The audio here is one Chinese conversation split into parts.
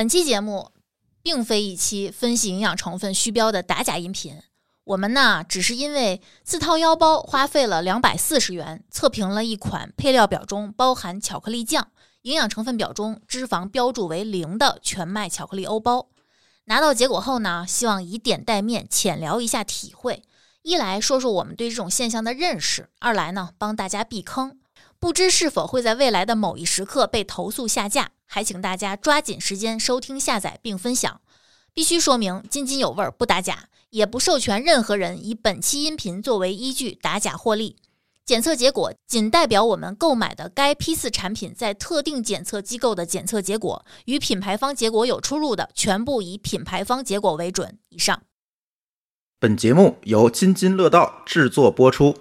本期节目并非一期分析营养成分虚标的打假音频，我们呢只是因为自掏腰包花费了两百四十元测评了一款配料表中包含巧克力酱、营养成分表中脂肪标注为零的全麦巧克力欧包。拿到结果后呢，希望以点带面，浅聊一下体会。一来说说我们对这种现象的认识，二来呢帮大家避坑。不知是否会在未来的某一时刻被投诉下架，还请大家抓紧时间收听、下载并分享。必须说明，津津有味儿，不打假，也不授权任何人以本期音频作为依据打假获利。检测结果仅代表我们购买的该批次产品在特定检测机构的检测结果，与品牌方结果有出入的，全部以品牌方结果为准。以上。本节目由津津乐道制作播出。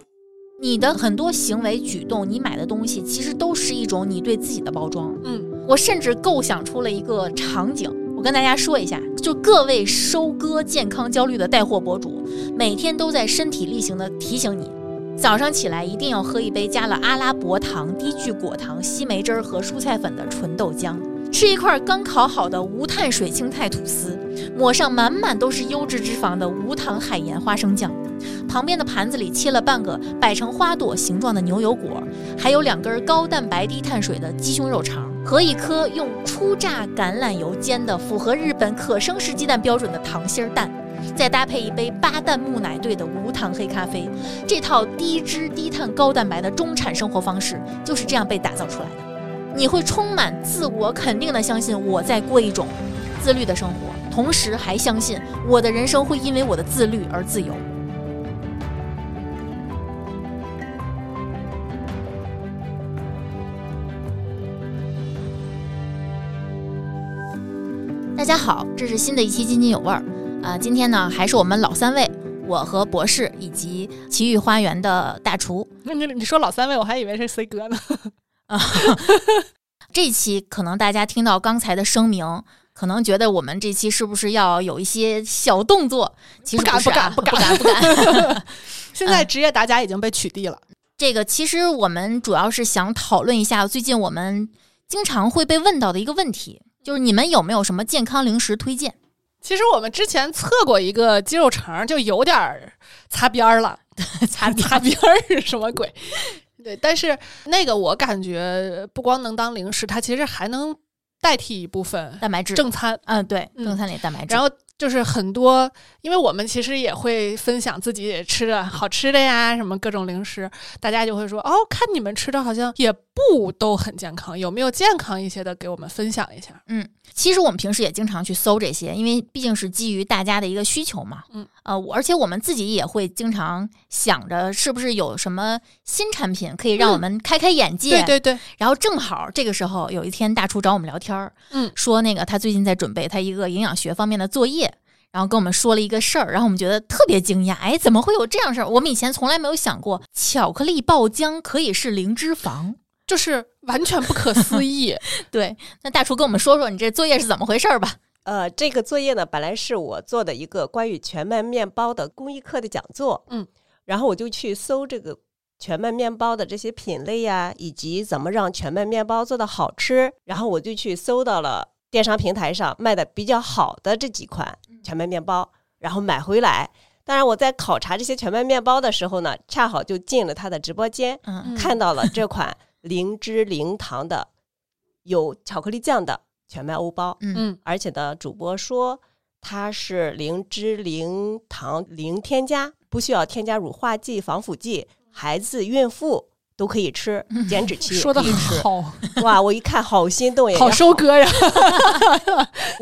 你的很多行为举动，你买的东西，其实都是一种你对自己的包装。嗯，我甚至构想出了一个场景，我跟大家说一下，就各位收割健康焦虑的带货博主，每天都在身体力行的提醒你，早上起来一定要喝一杯加了阿拉伯糖、低聚果糖、西梅汁儿和蔬菜粉的纯豆浆，吃一块刚烤好的无碳水青菜吐司，抹上满满都是优质脂肪的无糖海盐花生酱。旁边的盘子里切了半个摆成花朵形状的牛油果，还有两根高蛋白低碳水的鸡胸肉肠和一颗用初榨橄榄油煎的符合日本可生食鸡蛋标准的糖心蛋，再搭配一杯八蛋木奶兑的无糖黑咖啡，这套低脂低碳高蛋白的中产生活方式就是这样被打造出来的。你会充满自我肯定的相信我在过一种自律的生活，同时还相信我的人生会因为我的自律而自由。大家好，这是新的一期津津有味儿啊！今天呢，还是我们老三位，我和博士以及奇遇花园的大厨。那你你说老三位，我还以为是 C 哥呢。啊，这期可能大家听到刚才的声明，可能觉得我们这期是不是要有一些小动作？其实不敢不敢不敢不敢。现在职业打假已经被取缔了。这个其实我们主要是想讨论一下最近我们经常会被问到的一个问题，就是你们有没有什么健康零食推荐？其实我们之前测过一个鸡肉肠，就有点擦边儿了。擦擦边儿是什么鬼？对，但是那个我感觉不光能当零食，它其实还能代替一部分蛋白质正餐。嗯，对，嗯正餐里的蛋白质。然后就是很多，因为我们其实也会分享自己吃的好吃的呀，什么各种零食，大家就会说哦，看你们吃的好像也不都很健康，有没有健康一些的给我们分享一下？嗯，其实我们平时也经常去搜这些，因为毕竟是基于大家的一个需求嘛。嗯，呃，而且我们自己也会经常想着，是不是有什么新产品可以让我们开开眼界。对对对，然后正好这个时候，有一天大厨找我们聊天儿，嗯说那个他最近在准备他一个营养学方面的作业，然后跟我们说了一个事儿，然后我们觉得特别惊讶，哎，怎么会有这样事儿？我们以前从来没有想过，巧克力爆浆可以是零脂肪。就是完全不可思议。对，那大厨跟我们说说你这作业是怎么回事儿吧？呃，这个作业呢，本来是我做的一个关于全麦面包的公益课的讲座，嗯，然后我就去搜这个全麦面包的这些品类呀，以及怎么让全麦面包做的好吃，然后我就去搜到了电商平台上卖的比较好的这几款全麦面包，然后买回来。当然，我在考察这些全麦面包的时候呢，恰好就进了他的直播间，嗯嗯看到了这款零脂零糖的有巧克力酱的全麦欧包。嗯嗯而且呢，主播说它是零脂、零糖、零添加，不需要添加乳化剂、防腐剂，孩子、孕妇都可以吃，减脂期也说的可以吃。好，哇，我一看好心动 呀，好也收割呀！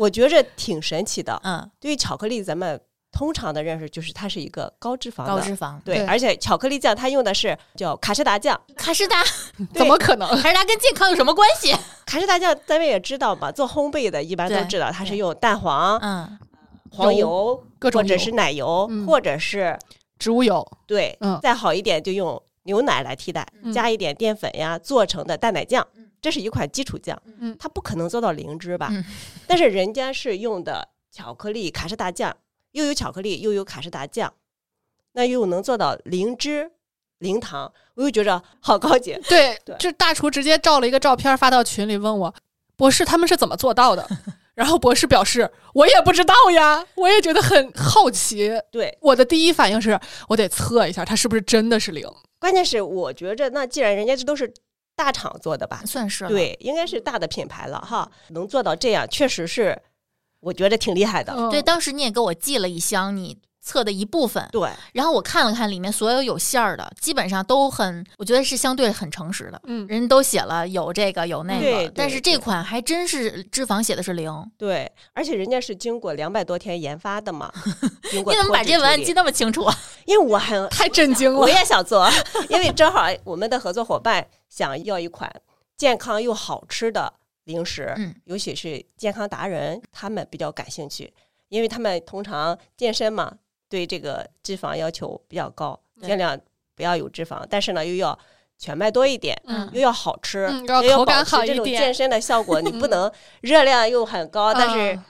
我觉着挺神奇的。嗯，对于巧克力，咱们通常的认识就是它是一个高脂肪的，高脂肪。对，对而且巧克力酱它用的是叫卡士达酱，卡士达，怎么可能？卡士达跟健康有什么关系？卡士达酱咱们也知道嘛，做烘焙的一般都知道它是用蛋黄、嗯黄油各种油或者是奶油，嗯或者是植物油，对，嗯再好一点就用牛奶来替代，嗯加一点淀粉呀做成的蛋奶酱，这是一款基础酱，嗯它不可能做到零脂吧？嗯 但是人家是用的巧克力卡士达酱，又有巧克力又有卡士达酱，那又能做到零脂零糖，我又觉着好高级。对对，这大厨直接照了一个照片发到群里问我，博士他们是怎么做到的？然后博士表示我也不知道呀，我也觉得很好奇。对，我的第一反应是我得测一下，它是不是真的是零。关键是我觉着，那既然人家这都是大厂做的吧，算是，对，应该是大的品牌了哈，能做到这样，确实是我觉得挺厉害的。嗯对，当时你也给我寄了一箱你测的一部分，对，然后我看了看里面所有有馅儿的，基本上都很，我觉得是相对很诚实的。嗯，人都写了有这个有那个，但是这款还真是脂肪写的是零。对，而且人家是经过两百多天研发的嘛。你怎么把这文案记那么清楚啊？因为我很 太震惊了我。也想做，因为正好我们的合作伙伴想要一款健康又好吃的零食，嗯尤其是健康达人，他们比较感兴趣，因为他们通常健身嘛，对这个脂肪要求比较高，尽量不要有脂肪，但是呢又要全麦多一点，嗯又要好吃，嗯要又要保持这种健身的效果，你不 能热量又很高，但是嗯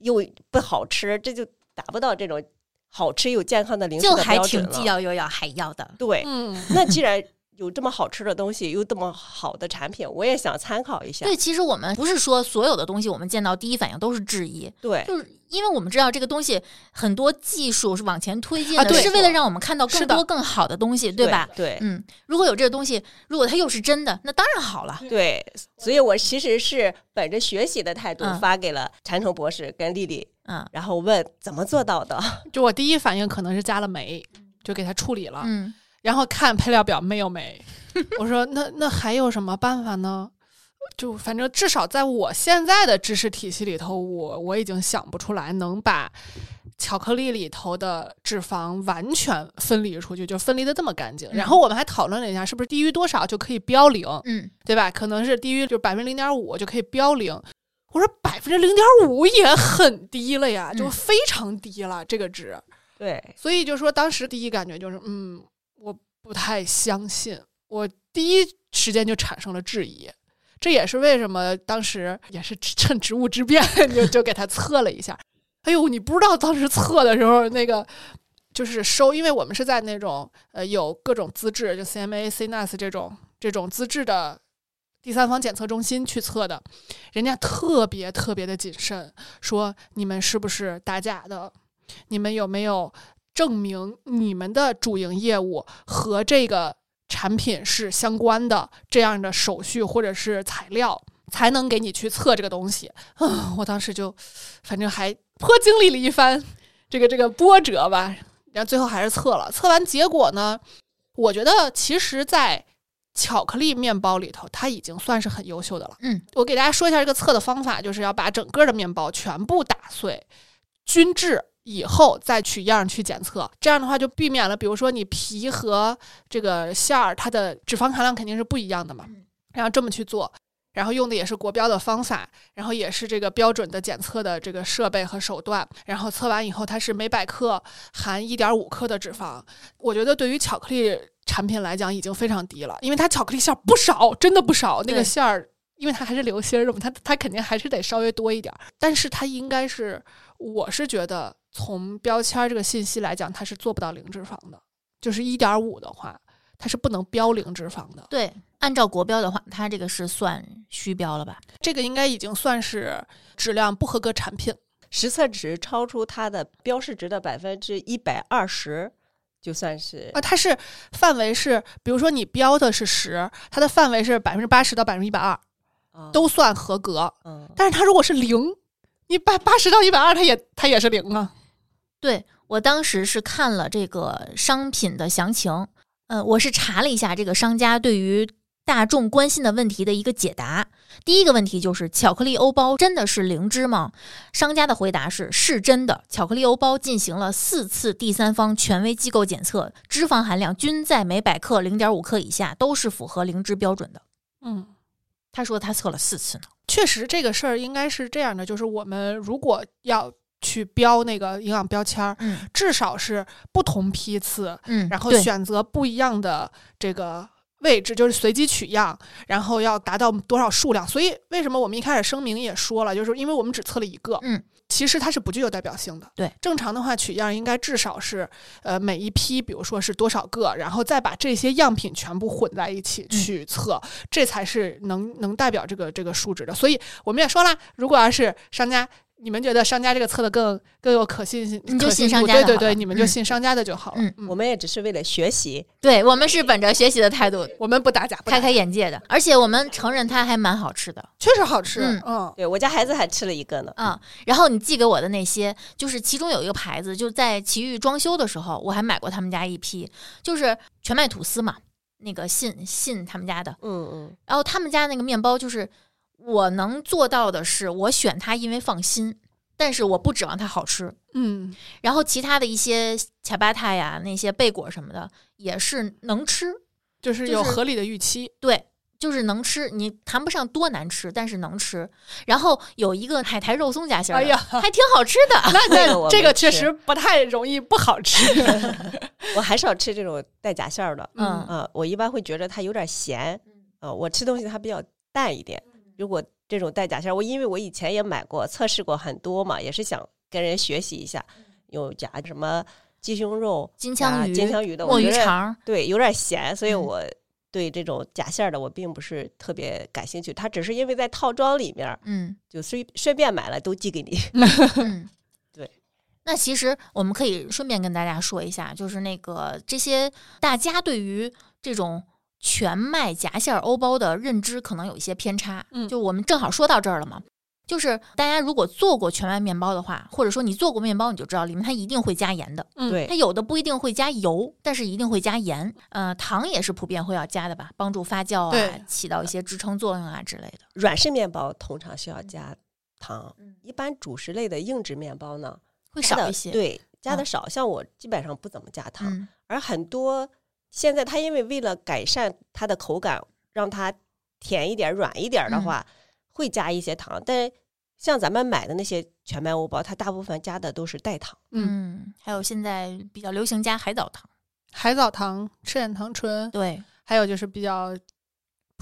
又不好吃，这就达不到这种好吃又健康的零食的就还标准了。挺既要又要还要的。对，嗯，那既然有这么好吃的东西，有这么好的产品，我也想参考一下。对，其实我们不是说所有的东西我们见到第一反应都是质疑，对就是因为我们知道这个东西很多技术是往前推进的，啊对是为了让我们看到更多更好的东西，对吧？对嗯，如果有这个东西，如果它又是真的，那当然好了。对，所以我其实是本着学习的态度嗯发给了禅城博士跟丽丽，嗯然后问怎么做到的。就我第一反应可能是加了酶，就给它处理了。嗯，然后看配料表没有酶，我说那那还有什么办法呢？就反正至少在我现在的知识体系里头，我我已经想不出来能把巧克力里头的脂肪完全分离出去，就分离的这么干净。然后我们还讨论了一下，是不是低于多少就可以标零，嗯，对吧？可能是低于就百分之零点五就可以标零。我说百分之零点五也很低了呀，就嗯非常低了这个值。对，所以就说当时第一感觉就是，嗯，我不太相信，我第一时间就产生了质疑。这也是为什么当时也是趁职务之便 就就给他测了一下。哎呦，你不知道当时测的时候那个就是收，因为我们是在那种呃有各种资质，就 CMA、CNAS 这种这种资质的第三方检测中心去测的，人家特别特别的谨慎，说你们是不是打假的，你们有没有证明你们的主营业务和这个产品是相关的这样的手续或者是材料，才能给你去测这个东西。啊，我当时就反正还颇经历了一番这个这个波折吧，然后最后还是测了。测完结果呢，我觉得其实，在巧克力面包里头，它已经算是很优秀的了。嗯，我给大家说一下这个测的方法，就是要把整个的面包全部打碎，均质以后再取样去检测。这样的话就避免了，比如说你皮和这个馅儿，它的脂肪含量肯定是不一样的嘛。然后这么去做，然后用的也是国标的方法，然后也是这个标准的检测的这个设备和手段。然后测完以后，它是每百克含一点五克的脂肪。我觉得对于巧克力产品来讲已经非常低了，因为它巧克力馅儿不少，真的不少。那个馅儿，因为它还是流心儿的嘛，它它肯定还是得稍微多一点儿。但是它应该是，我是觉得从标签儿这个信息来讲，它是做不到零脂肪的。就是一点五的话，它是不能标零脂肪的。对，按照国标的话，它这个是算虚标了吧？这个应该已经算是质量不合格产品。实测值超出它的标示值的百分之一百二十，就算是啊，它是范围是，比如说你标的是十，它的范围是百分之八十到百分之一百二，啊都算合格。嗯但是它如果是零，你八八十到一百二，它也它也是零啊。对我当时是看了这个商品的详情，呃，我是查了一下这个商家对于大众关心的问题的一个解答。第一个问题就是巧克力欧包真的是灵芝吗？商家的回答是是真的，巧克力欧包进行了四次第三方权威机构检测，脂肪含量均在每百克零点五克以下，都是符合灵芝标准的。嗯，他说他测了四次呢。确实这个事儿应该是这样的，就是我们如果要去标那个营养标签儿，嗯至少是不同批次，嗯，然后选择不一样的这个位置，就是随机取样，然后要达到多少数量。所以为什么我们一开始声明也说了，就是因为我们只测了一个，嗯，其实它是不具有代表性的。对，正常的话取样应该至少是呃每一批，比如说是多少个，然后再把这些样品全部混在一起嗯去测，这才是能能代表这个这个数值的。所以我们也说了，如果要是商家。你们觉得商家这个测的更更有可信性，你就信信商度对对对，你们就嗯信商家的就好了。嗯嗯我们也只是为了学习，对我们是本着学习的态度，我们不打假，不打开开眼界的，而且我们承认它还蛮好吃的。确实好吃。嗯嗯对我家孩子还吃了一个呢。嗯，然后你寄给我的那些，就是其中有一个牌子，就在奇遇装修的时候，我还买过他们家一批，就是全麦吐司嘛，那个信信他们家的。嗯嗯，然后他们家那个面包，就是我能做到的是，我选它因为放心，但是我不指望它好吃。嗯，然后其他的一些恰巴塔呀，那些贝果什么的，也是能吃，就是有合理的预期。对，就是能吃，你谈不上多难吃，但是能吃。然后有一个海苔肉松夹心儿呀还挺好吃的。那 这个我那这个确实不太容易不好吃。我还是要吃这种带夹馅儿的。嗯啊，我一般会觉得它有点咸。啊，我吃东西它比较淡一点。如果这种带假馅儿，我因为我以前也买过，测试过很多嘛，也是想跟人学习一下，有夹什么鸡胸肉、金枪鱼、金枪鱼的，墨鱼肠，对有点咸，所以嗯我对这种假馅儿的我并不是特别感兴趣。它只是因为在套装里面嗯就随顺便买了都寄给你。嗯，对。那其实我们可以顺便跟大家说一下，就是那个这些大家对于这种全麦夹馅儿欧包的认知可能有一些偏差。嗯就我们正好说到这儿了嘛。就是大家如果做过全麦面包的话，或者说你做过面包，你就知道里面它一定会加盐的。嗯对它有的不一定会加油，但是一定会加盐。呃，糖也是普遍会要加的吧，帮助发酵啊，起到一些支撑作用啊之类的。软式面包通常需要加糖，嗯一般主食类的硬质面包呢会少一些。，对，加的嗯少。像我基本上不怎么加糖，嗯而很多现在它因为为了改善它的口感，让它甜一点、软一点的嗯话，会加一些糖。但像咱们买的那些全麦欧包，它大部分加的都是代糖。嗯，嗯，还有现在比较流行加海藻糖，海藻糖、赤藓糖醇，对，还有就是比较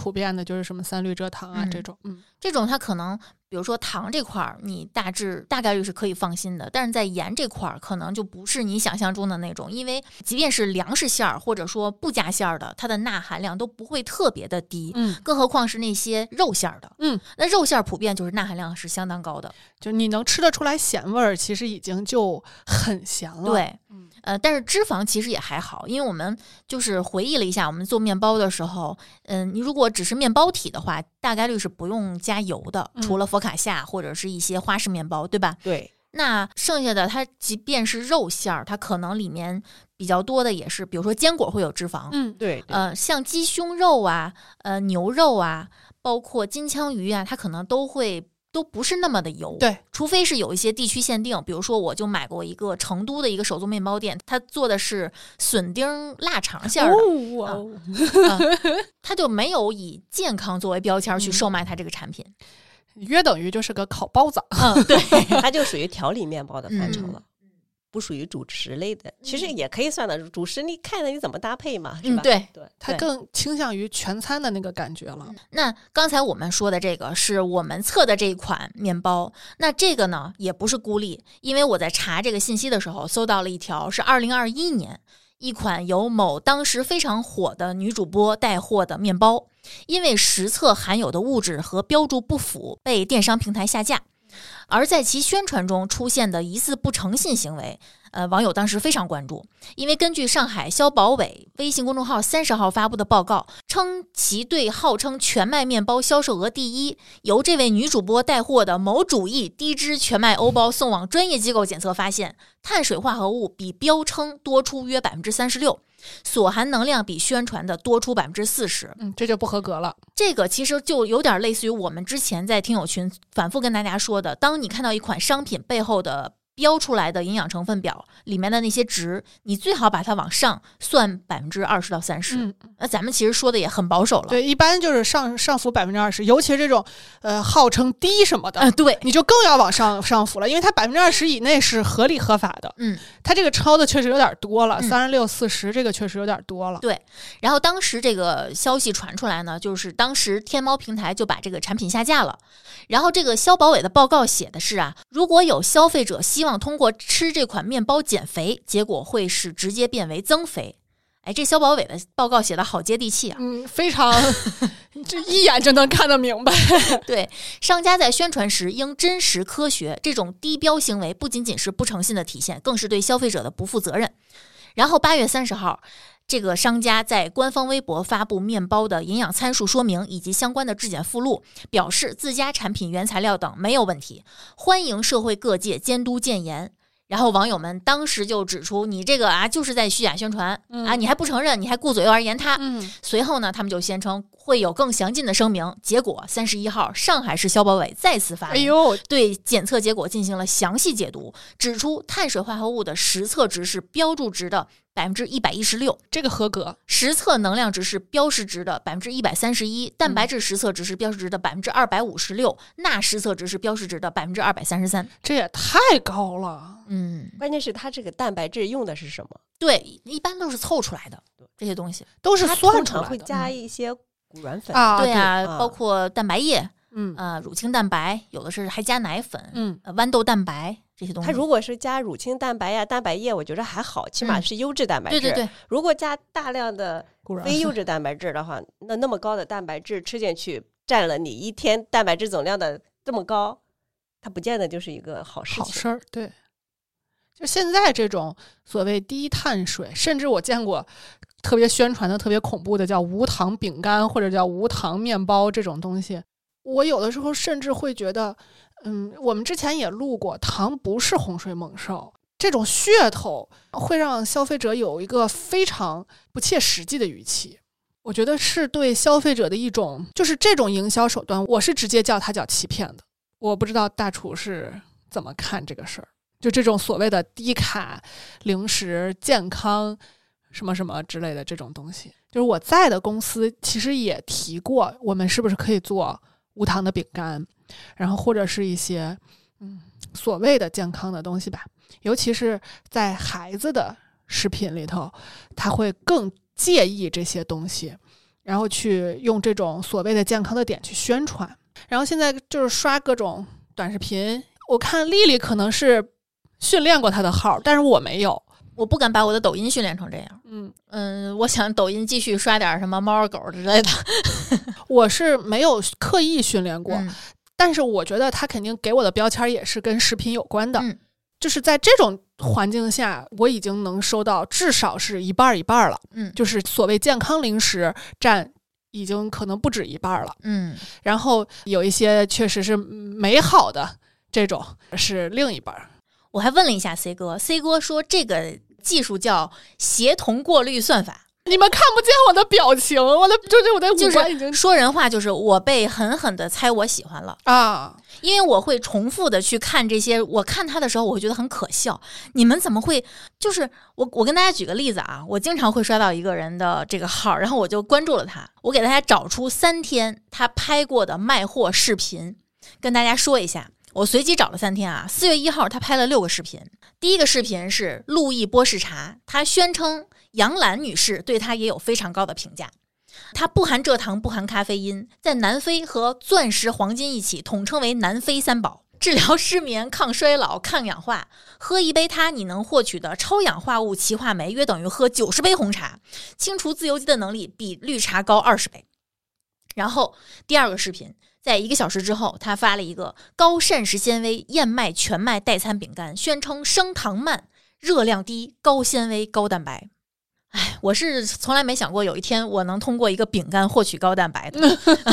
普遍的，就是什么三氯蔗糖啊、嗯这种。嗯，这种它可能，比如说糖这块儿，你大致大概率是可以放心的，但是在盐这块儿，可能就不是你想象中的那种，因为即便是粮食馅儿或者说不加馅儿的，它的钠含量都不会特别的低，嗯更何况是那些肉馅儿的，嗯，那肉馅儿普遍就是钠含量是相当高的，就你能吃得出来咸味儿，其实已经就很咸了。，对，嗯呃，但是脂肪其实也还好，因为我们就是回忆了一下，我们做面包的时候，嗯、你如果只是面包体的话，大概率是不用加油的，嗯除了佛卡夏或者是一些花式面包，对吧？对，那剩下的它即便是肉馅儿，它可能里面比较多的也是，比如说坚果会有脂肪，嗯，对，对呃，像鸡胸肉啊、呃牛肉啊，包括金枪鱼啊，它可能都会都不是那么的油。对，除非是有一些地区限定，比如说我就买过一个成都的一个手做面包店，它做的是笋丁腊肠馅儿的，哦哦它就没有以健康作为标签儿去嗯售卖它这个产品。约等于就是个烤包子。嗯，对，它就属于调理面包的范畴嗯了。不属于主食类的，其实也可以算的主食。你看的你怎么搭配嘛，是吧？嗯对对，它更倾向于全餐的那个感觉了。那刚才我们说的这个是我们测的这一款面包，那这个呢也不是孤立，因为我在查这个信息的时候搜到了一条是二零二一年一款由某当时非常火的女主播带货的面包，因为实测含有的物质和标注不符，被电商平台下架。而在其宣传中出现的疑似不诚信行为，呃，网友当时非常关注，因为根据上海消保委微信公众号三十号发布的报告称，其对号称全麦面包销售额第一，由这位女主播带货的某主义低脂全麦欧包送往专业机构检测，发现碳水化合物比标称多出约百分之三十六，所含能量比宣传的多出百分之四十。嗯，这就不合格了。这个其实就有点类似于我们之前在听友群反复跟大家说的，当你看到一款商品背后的标出来的营养成分表里面的那些值，你最好把它往上算百分之二十到三十。嗯，那咱们其实说的也很保守了。对，一般就是上上浮百分之二十，尤其是这种呃号称低什么的，嗯，对，你就更要往上上浮了，因为它百分之二十以内是合理合法的。嗯，它这个超的确实有点多了，嗯三十六、四十这个确实有点多了。对。然后当时这个消息传出来呢，就是当时天猫平台就把这个产品下架了。然后这个消保委的报告写的是啊，如果有消费者希望通过吃这款面包减肥，结果会是直接变为增肥。哎，这消保委的报告写的好接地气啊！嗯，非常，这一眼就能看得明白。对，商家在宣传时应真实科学，这种低标行为不仅仅是不诚信的体现，更是对消费者的不负责任。然后八月三十号，这个商家在官方微博发布面包的营养参数说明以及相关的质检附录，表示自家产品原材料等没有问题，欢迎社会各界监督建言。然后网友们当时就指出，你这个啊就是在虚假宣传、啊，你还不承认，你还顾左右而言他。嗯，随后呢，他们就宣称会有更详尽的声明。结果三十一号，上海市消保委再次发文，哎呦，对检测结果进行了详细解读，指出碳水化合物的实测值是标注值的百分之一百一十六，这个合格。实测能量值是标示值的百分之一百三十一，蛋白质实测值是标示值的百分之二百五十六，钠实测值是标示值的百分之二百三十三。这也太高了。嗯，关键是它这个蛋白质用的是什么？对，一般都是凑出来的这些东西。都是它算出来的通常会加一些谷软粉。啊，对啊，啊包括蛋白液，嗯呃，乳清蛋白，有的是还加奶粉，嗯，呃，豌豆蛋白这些东西。它如果是加乳清蛋白呀、蛋白液，我觉得还好，起码嗯是优质蛋白质。对对对，如果加大量的非优 质蛋白质的话，那那么高的蛋白质吃进去，占了你一天蛋白质总量的这么高，它不见得就是一个好事情。好事儿。对，就现在这种所谓低碳水，甚至我见过特别宣传的特别恐怖的叫无糖饼干或者叫无糖面包这种东西，我有的时候甚至会觉得，嗯，我们之前也录过，糖不是洪水猛兽。这种噱头会让消费者有一个非常不切实际的预期，我觉得是对消费者的一种，就是这种营销手段，我是直接叫它叫欺骗的。我不知道大厨是怎么看这个事儿，就这种所谓的低卡零食、健康什么什么之类的这种东西。就是我在的公司其实也提过，我们是不是可以做无糖的饼干，然后或者是一些嗯所谓的健康的东西吧。尤其是在孩子的食品里头，他会更介意这些东西，然后去用这种所谓的健康的点去宣传。然后现在就是刷各种短视频，我看丽丽可能是训练过她的号，但是我没有。我不敢把我的抖音训练成这样。嗯，嗯，我想抖音继续刷点什么猫儿狗之类的。我是没有刻意训练过，嗯但是我觉得他肯定给我的标签也是跟食品有关的。嗯就是在这种环境下，我已经能收到至少是一半儿一半儿了。嗯就是所谓健康零食占已经可能不止一半儿了。嗯，然后有一些确实是美好的这种是另一半儿。我还问了一下 C 哥，C 哥说这个技术叫协同过滤算法，你们看不见我的表情，我的就是我的就五官已经是说人话，就是我被狠狠的猜我喜欢了。啊，因为我会重复的去看这些，我看他的时候，我会觉得很可笑。你们怎么会？就是我，我跟大家举个例子啊，我经常会刷到一个人的这个号，然后我就关注了他，我给大家找出三天他拍过的卖货视频，跟大家说一下。我随机找了三天啊，四月一号他拍了六个视频，第一个视频是路易波士茶，他宣称杨澜女士对他也有非常高的评价。它不含蔗糖，不含咖啡因，在南非和钻石、黄金一起统称为南非三宝，治疗失眠、抗衰老、抗氧化。喝一杯它，你能获取的超氧化物歧化酶约等于喝九十杯红茶，清除自由基的能力比绿茶高二十倍。然后第二个视频，在一个小时之后，他发了一个高膳食纤维燕麦全麦代餐饼干，宣称升糖慢、热量低、高纤维、高蛋白。哎，我是从来没想过有一天我能通过一个饼干获取高蛋白的。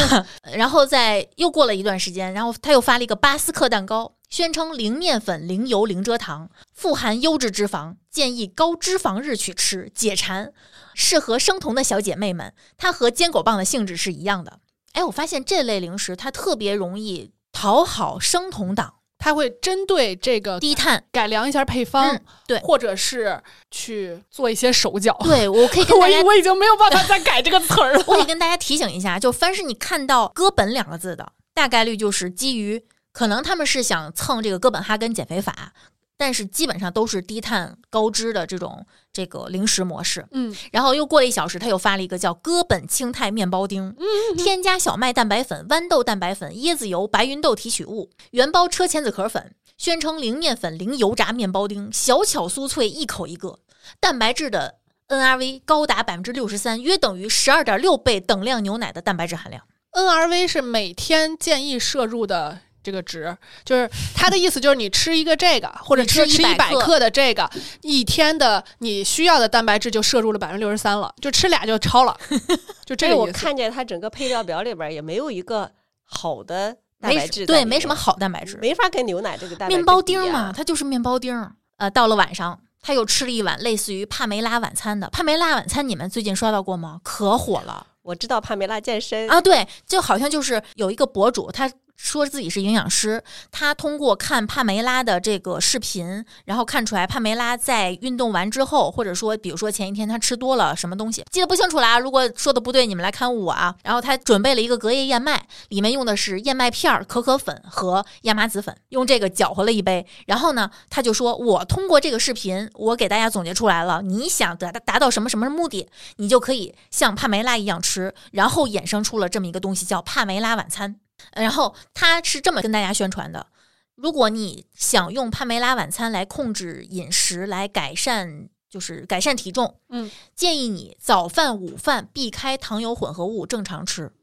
然后在又过了一段时间，然后他又发了一个巴斯克蛋糕，宣称零面粉、零油、零蔗糖，富含优质脂肪，建议高脂肪日去吃，解馋，适合生酮的小姐妹们。它和坚果棒的性质是一样的。哎，我发现这类零食它特别容易讨好生酮党。它会针对这个低碳，改良一下配方，嗯对或者是去做一些手脚。对我可以跟 我大家我已经没有办法再改这个词儿了。我可以跟大家提醒一下，就凡是你看到“哥本”两个字的，大概率就是基于可能他们是想蹭这个哥本哈根减肥法，但是基本上都是低碳高脂的这种这个零食模式。嗯，然后又过了一小时，他又发了一个叫哥本清泰面包丁，添加小麦蛋白粉、豌豆蛋白粉、椰子油、白芸豆提取物，原包车前子壳粉，宣称零面粉、零油炸面包丁，小巧酥脆，一口一个，蛋白质的 NRV 高达百分之六十三，约等于十二点六倍等量牛奶的蛋白质含量。NRV 是每天建议摄入的这个值，就是他的意思就是你吃一个这个，或者吃吃吃100一百克克的这个，一天的你需要的蛋白质就摄入了百分之六十三了，就吃俩就超了，就这这个我。看见它整个配料表里边也没有一个好的蛋白质对，没什么好蛋白质。没法跟牛奶这个蛋白质面包丁嘛，它就是面包丁儿。呃，到了晚上，他又吃了一碗类似于帕梅拉晚餐的。帕梅拉晚餐，你们最近刷到过吗？可火了我知道帕梅拉健身啊！对，就好像就是有一个博主，他说自己是营养师，他通过看帕梅拉的这个视频，然后看出来帕梅拉在运动完之后，或者说比如说前一天他吃多了什么东西，记得不清楚啦。如果说的不对，你们来看我啊。然后他准备了一个隔夜燕麦，里面用的是燕麦片、可可粉和亚麻籽粉，用这个搅和了一杯。然后呢，他就说：“我通过这个视频，我给大家总结出来了，你想达达到什么什么目的，你就可以像帕梅拉一样吃。”然后衍生出了这么一个东西，叫帕梅拉晚餐。然后他是这么跟大家宣传的：如果你想用帕梅拉晚餐来控制饮食，来改善就是改善体重，嗯，建议你早饭、午饭避开糖油混合物，正常吃，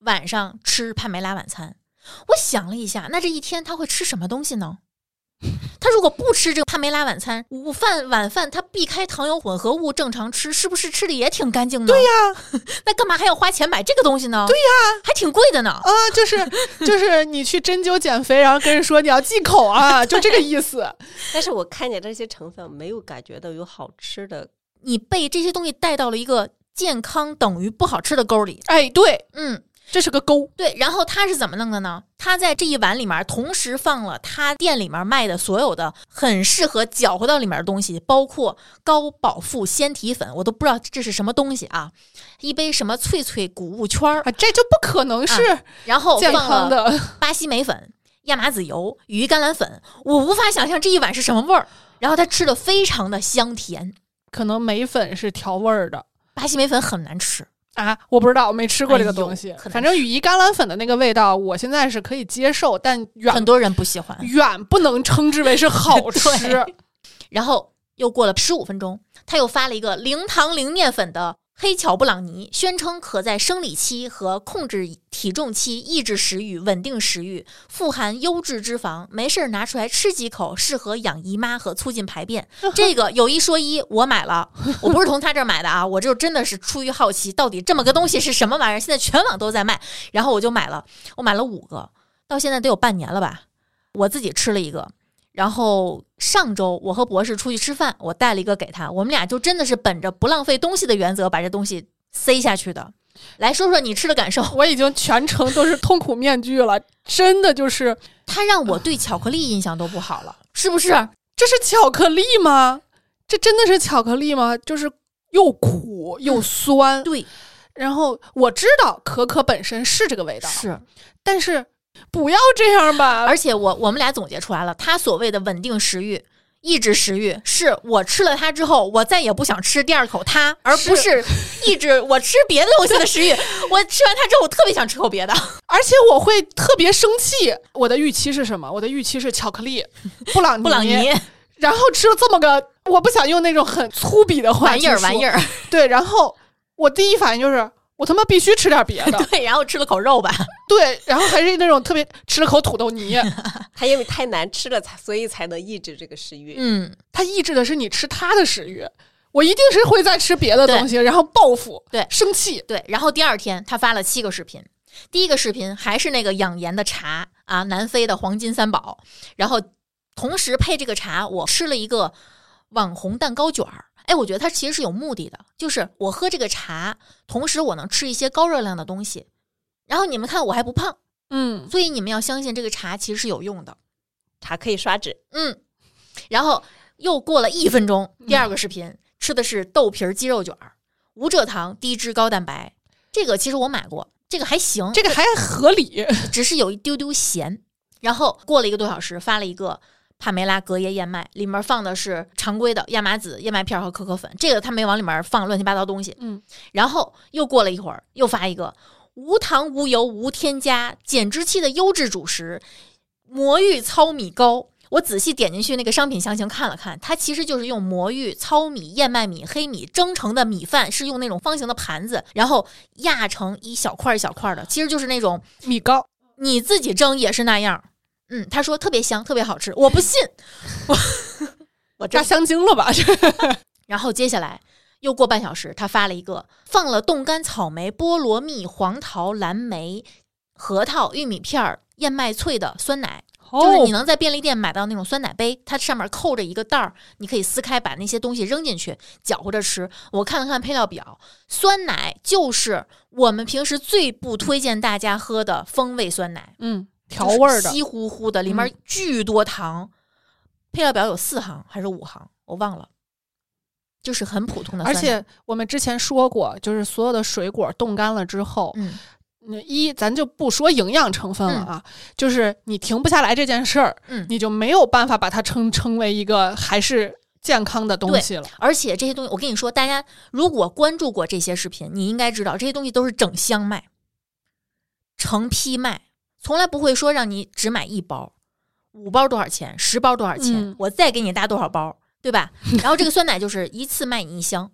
晚上吃帕梅拉晚餐。我想了一下，那这一天他会吃什么东西呢？他如果不吃这个帕梅拉晚餐，午饭、晚饭他避开糖油混合物，正常吃，是不是吃的也挺干净的？对呀，那干嘛还要花钱买这个东西呢？对呀，还挺贵的呢。啊，就是 就是你去针灸减肥，然后跟人说你要忌口啊，就这个意思。但是我看见这些成分没有感觉到有好吃的，你被这些东西带到了一个健康等于不好吃的沟里。哎，对，嗯，这是个沟。对。然后他是怎么弄的呢？他在这一碗里面同时放了他店里面卖的所有的很适合搅和到里面的东西，包括高饱腹纤体粉，我都不知道这是什么东西啊，一杯什么脆脆谷物圈儿，啊，这就不可能是然后健放康了的。巴西莓粉、亚麻籽油、羽衣甘蓝粉，我无法想象这一碗是什么味儿。然后他吃的非常的香甜，可能梅粉是调味儿的巴西莓粉很难吃。啊，我不知道，我没吃过这个东西。反正羽衣甘蓝粉的那个味道，我现在是可以接受，但远很多人不喜欢。远不能称之为是好 吃。然后又过了十五分钟，他又发了一个零糖零面粉的黑巧布朗尼，宣称可在生理期和控制体重期抑制食欲、稳定食欲，富含优质脂肪，没事儿拿出来吃几口，适合养姨妈和促进排便。这个有一说一，我买了，我不是从他这儿买的啊，我就真的是出于好奇，到底这么个东西是什么玩意儿？现在全网都在卖，然后我就买了，我买了五个，到现在得有半年了吧，我自己吃了一个。然后上周我和博士出去吃饭，我带了一个给他，我们俩就真的是本着不浪费东西的原则把这东西塞下去的。来说说你吃的感受，我已经全程都是痛苦面具了，真的就是 他让我对巧克力印象都不好了，是不是？这是巧克力吗？这真的是巧克力吗？就是又苦又酸。对，然后我知道可可本身是这个味道，是。但是不要这样吧。而且我我们俩总结出来了，他所谓的稳定食欲。抑制食欲是我吃了它之后，我再也不想吃第二口它，而不是抑制我吃别的东西的食欲。我吃完它之后，我特别想吃口别的。而且我会特别生气。我的预期是什么？我的预期是巧克力、布朗尼，布朗尼然后吃了这么个，我不想用那种很粗鄙的话玩意儿，玩意儿。儿。对，然后我第一反应就是，我他妈必须吃点别的。对，然后吃了口肉吧。对，然后还是那种特别吃了口土豆泥 他因为太难吃了，才所以才能抑制这个食欲。嗯，他抑制的是你吃他的食欲。我一定是会再吃别的东西，然后报复，对生气。对，然后第二天他发了七个视频，第一个视频还是那个养颜的茶啊，南非的黄金三宝，然后同时配这个茶，我吃了一个网红蛋糕卷儿。哎，我觉得它其实是有目的的，就是我喝这个茶，同时我能吃一些高热量的东西。然后你们看我还不胖，嗯，所以你们要相信这个茶其实是有用的。茶可以刷脂。嗯，然后又过了一分钟，第二个视频、吃的是豆皮儿鸡肉卷儿，无蔗糖、低脂高蛋白。这个其实我买过，这个还行，这个还合理。只是有一丢丢咸。然后过了一个多小时，发了一个帕梅拉隔夜燕麦，里面放的是常规的亚麻籽、燕麦片和可可粉，这个他没往里面放乱七八糟东西。嗯，然后又过了一会儿，又发一个无糖、无油、无添加减脂期的优质主食——魔芋糙米糕。我仔细点进去那个商品详情看了看，它其实就是用魔芋、糙米、燕麦米、黑米蒸成的米饭，是用那种方形的盘子，然后压成一小块一小块的，其实就是那种米糕，你自己蒸也是那样。嗯，他说特别香，特别好吃，我不信。我真炸香精了吧？然后接下来又过半小时，他发了一个放了冻干草莓、菠萝蜜、黄桃、蓝莓、核桃、玉米片儿、燕麦脆的酸奶，就是你哦，能在便利店买到那种酸奶杯，它上面扣着一个袋儿，你可以撕开，把那些东西扔进去，搅和着吃。我看了看配料表，酸奶就是我们平时最不推荐大家喝的风味酸奶，嗯，调味儿的，稀乎乎的，里面嗯巨多糖。配料表有四行还是五行，我忘了，就是很普通的而。且我们之前说过，就是所有的水果冻干了之后，嗯，那一咱就不说营养成分了啊，就是你停不下来这件事儿，嗯你就没有办法把它称称为一个还是健康的东西了。而且这些东西，我跟你说，大家如果关注过这些视频，你应该知道这些东西都是整箱卖、成批卖，从来不会说让你只买一包，五包多少钱，十包多少钱，嗯我再给你搭多少包，对吧？然后这个酸奶就是一次卖你一箱，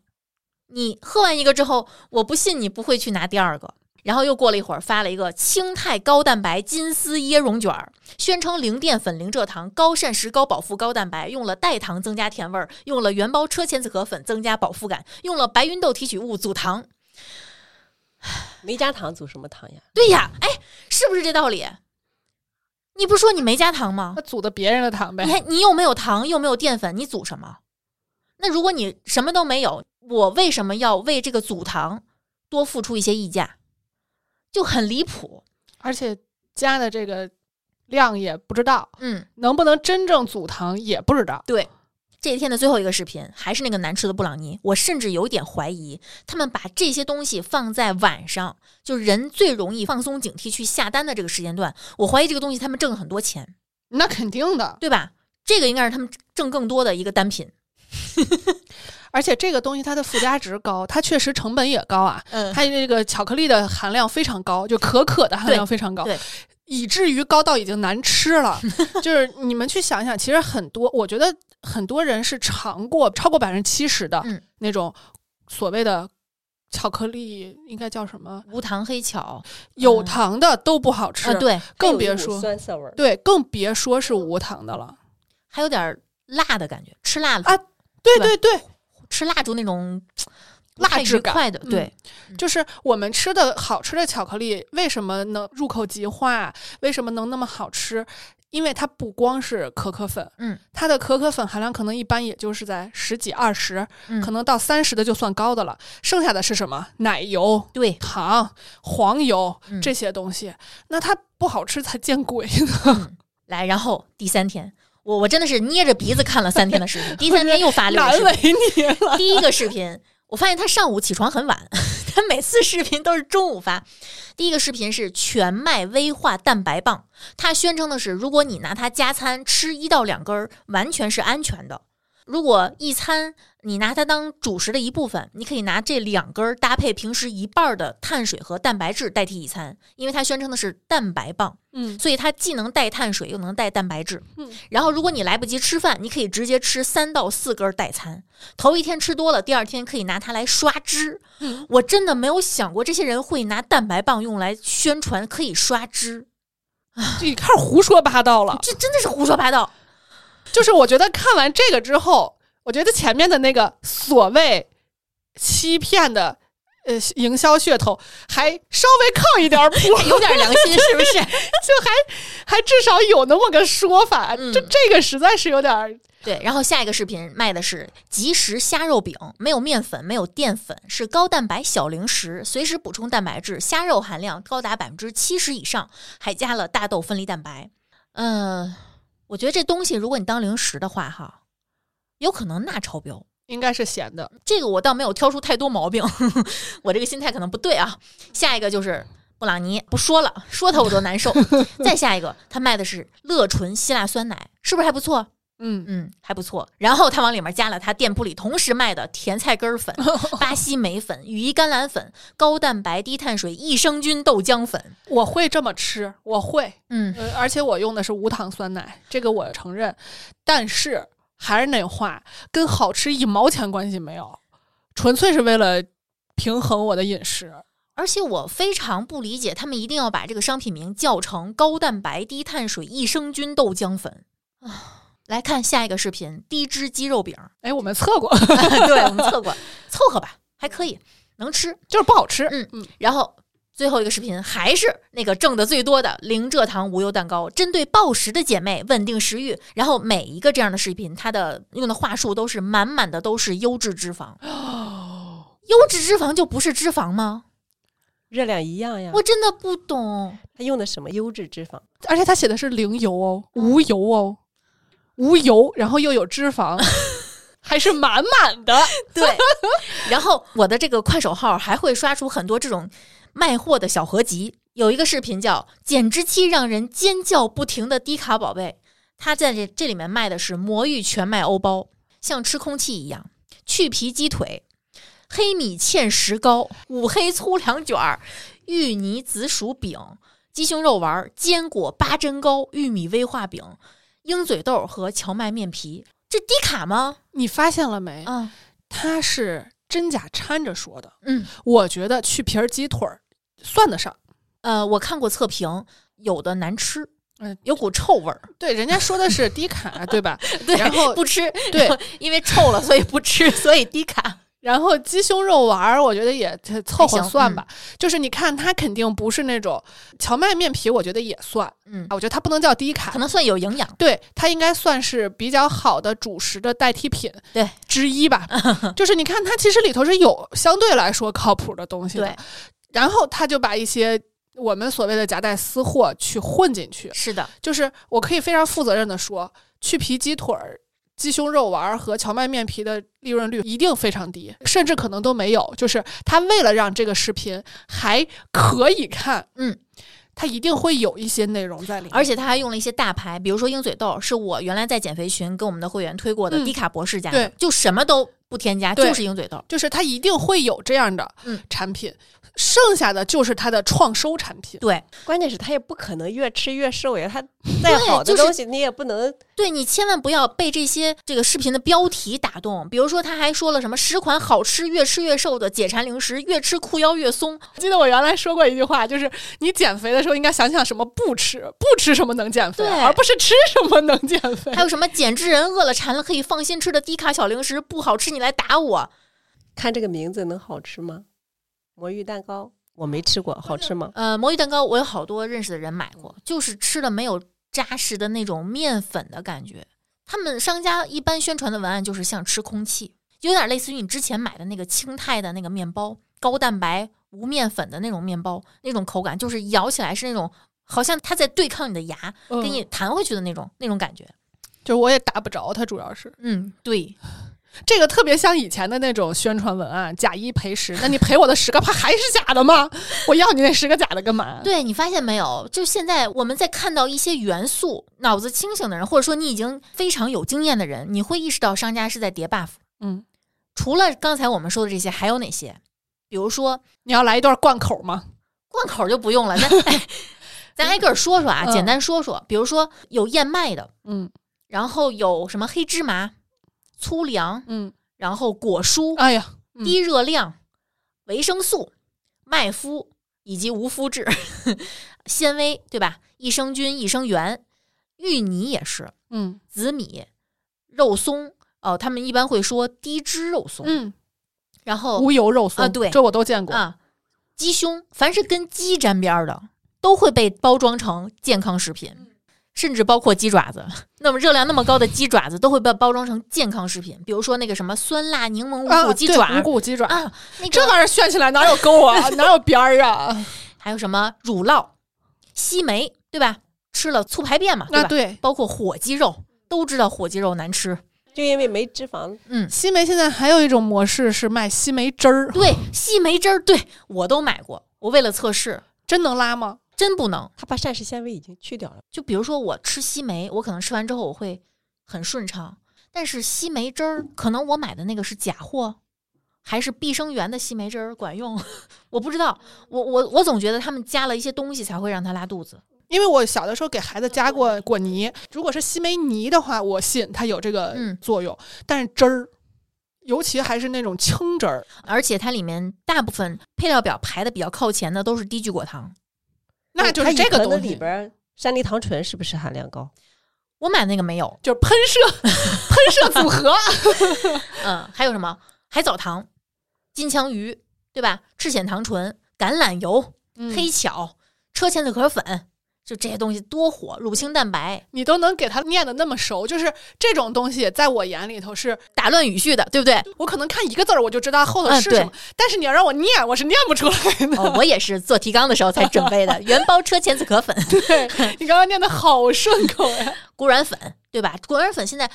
你喝完一个之后，我不信你不会去拿第二个。然后又过了一会儿，发了一个清泰高蛋白金丝椰蓉卷儿，宣称零淀粉、零蔗糖、高膳食、高饱腹、高蛋白，用了代糖增加甜味儿，用了原包车前子壳粉增加饱腹感，用了白芸豆提取物阻糖。没加糖组什么糖呀？对呀，哎，是不是这道理？你不是说你没加糖吗那？组的别人的糖呗你，看你又没有糖，又没有淀粉，你组什么？那如果你什么都没有，我为什么要为这个组糖多付出一些溢价？就很离谱。而且加的这个量也不知道，嗯，能不能真正组糖也不知道。对。这一天的最后一个视频还是那个难吃的布朗尼，我甚至有点怀疑他们把这些东西放在晚上，就人最容易放松警惕去下单的这个时间段，我怀疑这个东西他们挣了很多钱，那肯定的，对吧？这个应该是他们挣更多的一个单品。而且这个东西它的附加值高，它确实成本也高啊。嗯，它这个巧克力的含量非常高，就可可的含量非常高，对以至于高到已经难吃了。就是你们去想想，其实很多，我觉得很多人是尝过超过百分之七十的嗯那种所谓的巧克力，应该叫什么？无糖黑巧，有糖的都不好吃，啊，对，更别说酸涩味儿。对，更别说是无糖的了。还有点儿辣的感觉，吃辣啊对对对对，吃蜡烛那种不蜡太质感快的，嗯对，就是我们吃的好吃的巧克力，为什么能入口即化？为什么能那么好吃？因为它不光是可可粉，嗯，它的可可粉含量可能一般也就是在十几、二十、嗯可能到三十的就算高的了，剩下的是什么？奶油、对，糖、黄油嗯这些东西，那它不好吃才见鬼呢！来，然后第三天，我我真的是捏着鼻子看了三天的视频，第三天又发六个难为。你了。第一个视频，我发现他上午起床很晚，他每次视频都是中午发。第一个视频是全麦威化蛋白棒，他宣称的是，如果你拿它加餐吃一到两根儿，完全是安全的。如果一餐你拿它当主食的一部分，你可以拿这两根儿搭配平时一半儿的碳水和蛋白质代替一餐，因为它宣称的是蛋白棒。嗯，所以它既能带碳水又能带蛋白质。嗯，然后如果你来不及吃饭，你可以直接吃三到四根代餐。头一天吃多了，第二天可以拿它来刷脂。嗯我真的没有想过这些人会拿蛋白棒用来宣传可以刷脂，就一开始胡说八道了。这真的是胡说八道。就是我觉得看完这个之后，我觉得前面的那个所谓欺骗的呃营销噱头还稍微靠一点儿谱，有点良心是不是？就还还至少有那么个说法。嗯这这个实在是有点儿对，然后下一个视频卖的是即食虾肉饼，没有面粉，没有淀粉，是高蛋白小零食，随时补充蛋白质，虾肉含量高达百分之七十以上，还加了大豆分离蛋白。嗯、我觉得这东西如果你当零食的话，哈，有可能钠超标。应该是咸的。这个我倒没有挑出太多毛病，我这个心态可能不对啊。下一个就是布朗尼，不说了，说它我都难受。再下一个，他卖的是乐纯希腊酸奶，是不是还不错？嗯，嗯，还不错。然后他往里面加了他店铺里同时卖的甜菜根儿粉、巴西莓粉、羽衣甘蓝粉、高蛋白低碳水益生菌豆浆粉。我会这么吃，我会，嗯，呃，而且我用的是无糖酸奶，这个我承认。但是还是那话，跟好吃一毛钱关系没有，纯粹是为了平衡我的饮食。而且我非常不理解，他们一定要把这个商品名叫成高蛋白低碳水益生菌豆浆粉啊。来看下一个视频，低脂鸡肉饼。哎，我们测过，对我们测过，凑合吧，还可以，能吃。就是不好吃。嗯嗯，然后最后一个视频还是那个挣的最多的零蔗糖无油蛋糕，针对暴食的姐妹稳定食欲。然后每一个这样的视频，它的用的话术都是满满的都是优质脂肪。优质脂肪就不是脂肪吗？热量一样呀。我真的不懂。他用的什么优质脂肪？而且他写的是零油哦，无油哦，无油，然后又有脂肪，还是满满的。对，然后我的这个快手号还会刷出很多这种卖货的小合集。有一个视频叫“减脂期让人尖叫不停的低卡宝贝”，它在这这里面卖的是魔芋全麦欧包，像吃空气一样，去皮鸡腿、黑米芡实糕、五黑粗粮卷儿、芋泥紫薯饼、鸡胸肉丸儿、坚果八珍糕、玉米威化饼、鹰嘴豆和荞麦面皮。这低卡吗？你发现了没？啊，它是真假掺着说的。嗯。我觉得去皮儿鸡腿儿算得上。呃，我看过测评，有的难吃，嗯，有股臭味儿。对，人家说的是低卡，对吧？对，然后不吃，对，因为臭了，所以不吃，所以低卡。然后鸡胸肉丸儿，我觉得也凑合算吧。就是你看，它肯定不是那种荞麦面皮，我觉得也算。嗯，我觉得它不能叫低卡可，能算有营养。对，它应该算是比较好的主食的代替品对之一吧。就是你看，它其实里头是有相对来说靠谱的东西的对，，然后他就把一些我们所谓的夹带私货去混进去。是的，就是我可以非常负责任的说，去皮鸡腿儿、鸡胸肉丸儿和荞麦面皮的利润率一定非常低，甚至可能都没有。就是他为了让这个视频还可以看，嗯，他一定会有一些内容在里面，而且他还用了一些大牌，比如说鹰嘴豆，是我原来在减肥群跟我们的会员推过的嗯低卡博士家的，对就什么都不添加，就是鹰嘴豆。就是它一定会有这样的嗯产品，剩下的就是它的创收产品。对，关键是它也不可能越吃越瘦呀。它再好的东西，你也不能对你千万不要被这些这个视频的标题打动。比如说，他还说了什么十款好吃、越吃越瘦的解馋零食，越吃裤腰越松。记得我原来说过一句话，就是你减肥的时候应该想想什么不吃，不吃什么能减肥，而不是吃什么能减肥。还有什么减脂人饿了馋了可以放心吃的低卡小零食，不好吃你来打我。看这个名字能好吃吗？魔芋蛋糕我没吃过，好吃吗？呃，魔芋蛋糕我有好多认识的人买过，就是吃的没有扎实的那种面粉的感觉。他们商家一般宣传的文案就是像吃空气，有点类似于你之前买的那个青泰的那个面包，高蛋白无面粉的那种面包，那种口感就是咬起来是那种好像它在对抗你的牙，嗯给你弹回去的那种那种感觉。就我也打不着它，主要是嗯，对，这个特别像以前的那种宣传文案，假一赔十。那你赔我的十个，怕还是假的吗？我要你那十个假的干嘛？对你发现没有？就现在我们在看到一些元素，脑子清醒的人，或者说你已经非常有经验的人，你会意识到商家是在叠 buff。嗯，除了刚才我们说的这些，还有哪些？比如说你要来一段贯口吗？贯口就不用了，咱哎 咱挨个儿说说啊，嗯简单说说。比如说有燕麦的，嗯然后有什么黑芝麻、粗粮，嗯，然后果蔬、哎呀，嗯。低热量、维生素、麦麸以及无麸质、纤维，对吧？益生菌、益生元、芋泥也是，嗯。紫米、肉松，哦，他们一般会说低脂肉松，嗯，然后无油肉松啊对。这我都见过。啊，鸡胸，凡是跟鸡沾边儿的，都会被包装成健康食品，甚至包括鸡爪子。那么热量那么高的鸡爪子，都会被包装成健康食品。比如说那个什么酸辣柠檬啊无骨鸡爪对无骨鸡爪，啊，那这个玩意儿炫起来哪有沟啊，哪有边儿啊？还有什么乳酪、西梅，对吧？吃了促排便嘛，对吧？那对，包括火鸡肉，都知道火鸡肉难吃。就因为没脂肪，嗯，西梅现在还有一种模式是卖西梅汁儿，对，西梅汁儿，对我都买过。我为了测试，真能拉吗？真不能。它把膳食纤维已经去掉了。就比如说我吃西梅，我可能吃完之后我会很顺畅，但是西梅汁儿，可能我买的那个是假货，还是碧生源的西梅汁儿管用？我不知道。我我我总觉得他们加了一些东西才会让他拉肚子。因为我小的时候给孩子加过果泥，如果是西梅泥的话，我信它有这个嗯作用，但是汁儿，尤其还是那种清汁儿，而且它里面大部分配料表排的比较靠前的都是低聚果糖。那就是这个东西，里边山梨糖醇是不是含量高？我买那个没有，就是喷射 喷射组合，嗯，还有什么海藻糖、金枪鱼，对吧？赤藓糖醇、橄榄油、嗯黑巧、车前子壳粉，就这些东西多火，乳清蛋白，你都能给他念的那么熟，就是这种东西，在我眼里头是打乱语序的，对不对？我可能看一个字儿我就知道后头嗯是什么，但是你要让我念，我是念不出来的。哦，我也是做提纲的时候才准备的，原包车前子壳粉、对你刚刚念的好顺口呀，谷软粉，对吧？谷软粉现在。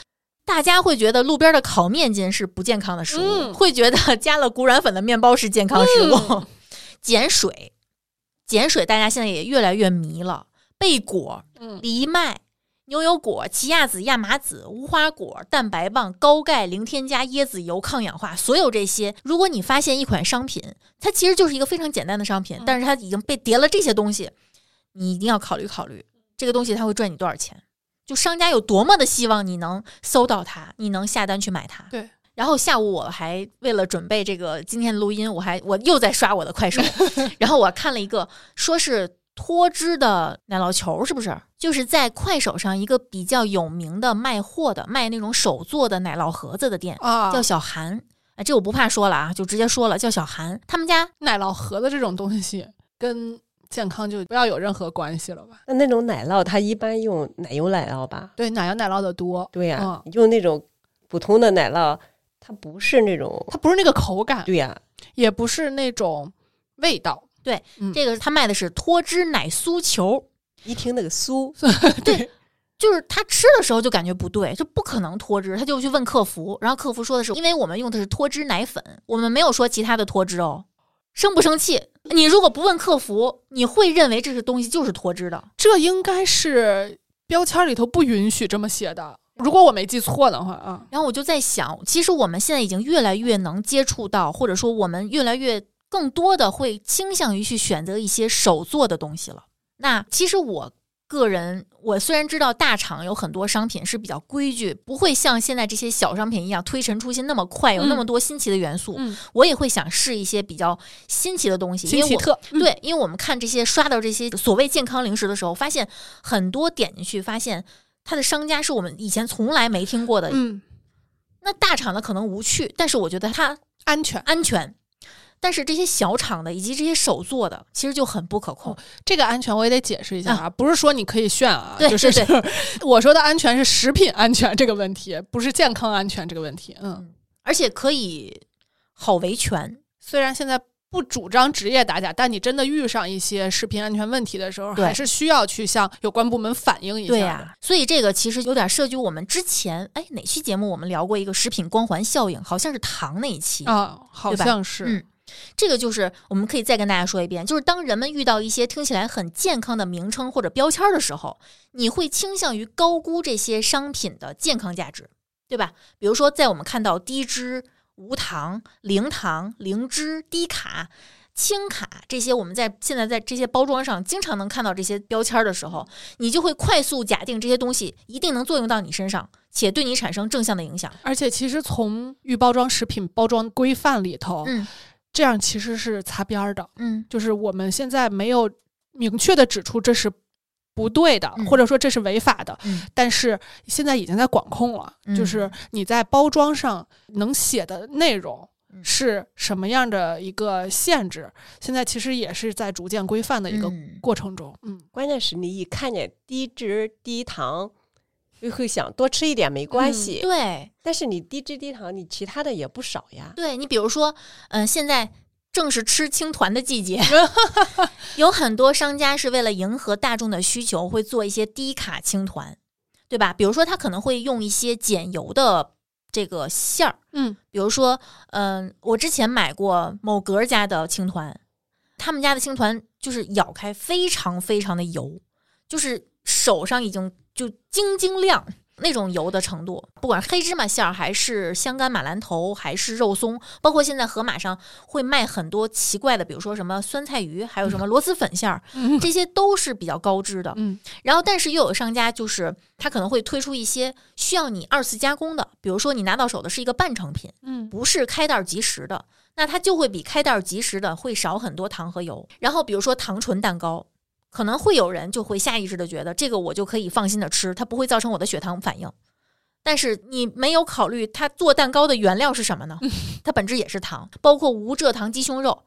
大家会觉得路边的烤面筋是不健康的食物，嗯会觉得加了谷软粉的面包是健康食物。嗯 碱水，碱水大家现在也越来越迷了。贝果、嗯藜麦、牛油果、奇亚籽、亚麻籽、无花果、蛋白棒、高钙、零添加、椰子油、抗氧化，所有这些，如果你发现一款商品，它其实就是一个非常简单的商品，嗯但是它已经被叠了这些东西，你一定要考虑考虑，这个东西它会赚你多少钱？就商家有多么的希望你能搜到它，你能下单去买它。对。然后下午我还为了准备这个今天的录音，我还我又在刷我的快手，然后我看了一个说是脱脂的奶酪球，是不是？就是在快手上一个比较有名的卖货的卖那种手做的奶酪盒子的店，啊，叫小韩。哎，这我不怕说了啊，就直接说了，叫小韩。他们家奶酪盒子这种东西跟健康就不要有任何关系了吧？那那种奶酪，它一般用奶油奶酪吧？对，奶油奶酪的多，对呀、嗯用那种普通的奶酪，它不是那种，它不是那个口感，对呀、也不是那种味道。对嗯这个他卖的是脱脂奶酥球，一听那个酥，对，就是他吃的时候就感觉不对，就不可能脱脂，他就去问客服，然后客服说的是，因为我们用的是脱脂奶粉，我们没有说其他的脱脂哦，生不生气？你如果不问客服，你会认为这个东西就是脱脂的。这应该是标签里头不允许这么写的，如果我没记错的话啊。然后我就在想，其实我们现在已经越来越能接触到，或者说我们越来越更多的会倾向于去选择一些手做的东西了。那其实我个人，我虽然知道大厂有很多商品是比较规矩，不会像现在这些小商品一样推陈出新那么快，有那么多新奇的元素。嗯，我也会想试一些比较新奇的东西，因为我对，因为我们看这些刷到这些所谓健康零食的时候，发现很多点进去，发现它的商家是我们以前从来没听过的。嗯，那大厂的可能无趣，但是我觉得它安全。安全。但是这些小厂的以及这些手做的，其实就很不可控。这个安全我也得解释一下啊，不是说你可以炫啊，对就是 我说的安全是食品安全这个问题，不是健康安全这个问题。嗯，而且可以好维权。虽然现在不主张职业打假，但你真的遇上一些食品安全问题的时候，对还是需要去向有关部门反映一下。对呀、所以这个其实有点涉及我们之前哎哪期节目我们聊过一个食品光环效应，好像是糖那一期。啊，好像是。嗯这个就是我们可以再跟大家说一遍，就是当人们遇到一些听起来很健康的名称或者标签的时候，你会倾向于高估这些商品的健康价值，对吧？比如说，在我们看到低脂、无糖、零糖、零脂、低卡、轻卡这些，我们在现在在这些包装上经常能看到这些标签的时候，你就会快速假定这些东西一定能作用到你身上，且对你产生正向的影响。而且其实从预包装食品包装规范里头，嗯这样其实是擦边儿的。嗯就是我们现在没有明确的指出这是不对的，嗯或者说这是违法的，嗯但是现在已经在管控了。嗯就是你在包装上能写的内容嗯是什么样的一个限制，现在其实也是在逐渐规范的一个嗯过程中。嗯，关键是你一看见低脂低糖，就会想多吃一点没关系。对。但是你低脂低糖，你其他的也不少呀。对你比如说，嗯、现在正是吃青团的季节，有很多商家是为了迎合大众的需求，会做一些低卡青团，对吧？比如说，他可能会用一些减油的这个馅儿，嗯比如说，嗯、我之前买过某格家的青团，他们家的青团就是咬开非常非常的油，就是手上已经就晶晶亮那种油的程度。不管是黑芝麻馅儿，还是香干马兰头，还是肉松，包括现在盒马上会卖很多奇怪的，比如说什么酸菜鱼，还有什么螺蛳粉馅儿，嗯这些都是比较高脂的。嗯然后，但是又有商家就是他可能会推出一些需要你二次加工的，比如说你拿到手的是一个半成品，嗯不是开袋儿即食的，那它就会比开袋儿即食的会少很多糖和油。然后比如说糖醇蛋糕，可能会有人就会下意识的觉得这个我就可以放心的吃，它不会造成我的血糖反应。但是你没有考虑它做蛋糕的原料是什么呢？它本质也是糖，包括无蔗糖鸡胸肉，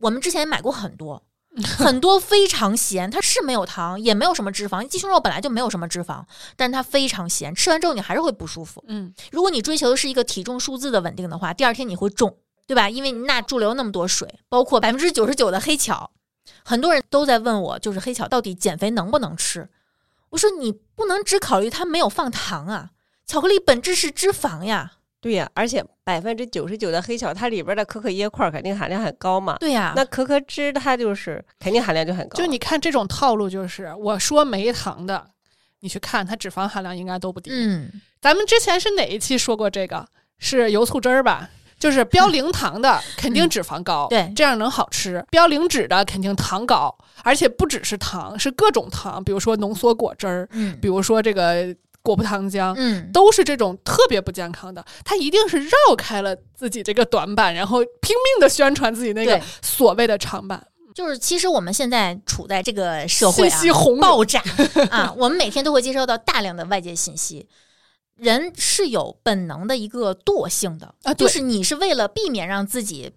我们之前买过很多，很多非常咸，它是没有糖，也没有什么脂肪。鸡胸肉本来就没有什么脂肪，但它非常咸，吃完之后你还是会不舒服。嗯如果你追求的是一个体重数字的稳定的话，第二天你会重，对吧？因为你钠驻留那么多水，包括百分之九十九的黑巧，很多人都在问我，就是黑巧到底减肥能不能吃？我说你不能只考虑它没有放糖啊，巧克力本质是脂肪呀，对呀、而且百分之九十九的黑巧，它里边的可可椰块肯定含量很高嘛。对呀，那可可脂它就是肯定含量就很高。就你看这种套路，就是我说没糖的，你去看它脂肪含量应该都不低。嗯，咱们之前是哪一期说过这个？是油醋汁儿吧？就是标零糖的肯定脂肪高，嗯对这样能好吃；标零脂的肯定糖高，而且不只是糖，是各种糖，比如说浓缩果汁儿，嗯比如说这个果葡糖浆，嗯，都是这种特别不健康的。它一定是绕开了自己这个短板，然后拼命的宣传自己那个所谓的长板。就是其实我们现在处在这个社会啊，信息洪爆炸啊，我们每天都会接收到大量的外界信息。人是有本能的一个惰性的啊就是你是为了避免让自己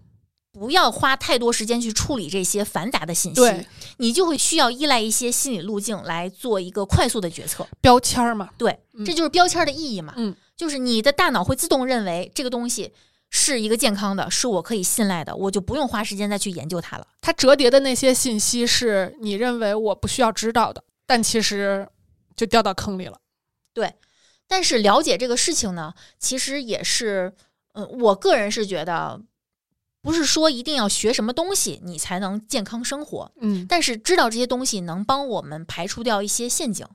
不要花太多时间去处理这些繁杂的信息对，你就会需要依赖一些心理路径来做一个快速的决策。标签儿嘛，对，嗯这就是标签的意义嘛。嗯，就是你的大脑会自动认为这个东西是一个健康的，是我可以信赖的，我就不用花时间再去研究它了。它折叠的那些信息是你认为我不需要知道的，但其实就掉到坑里了。但是了解这个事情呢，其实也是，嗯、我个人是觉得，不是说一定要学什么东西你才能健康生活，嗯，但是知道这些东西能帮我们排除掉一些陷阱。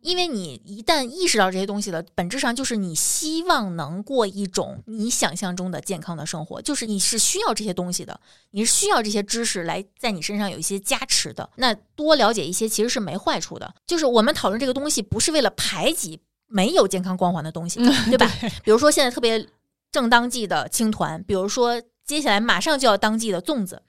因为你一旦意识到这些东西了，本质上就是你希望能过一种你想象中的健康的生活，就是你是需要这些东西的，你是需要这些知识来在你身上有一些加持的。那多了解一些其实是没坏处的。就是我们讨论这个东西，不是为了排挤没有健康光环的东西，对吧？比如说现在特别正当季的青团，比如说接下来马上就要当季的粽子，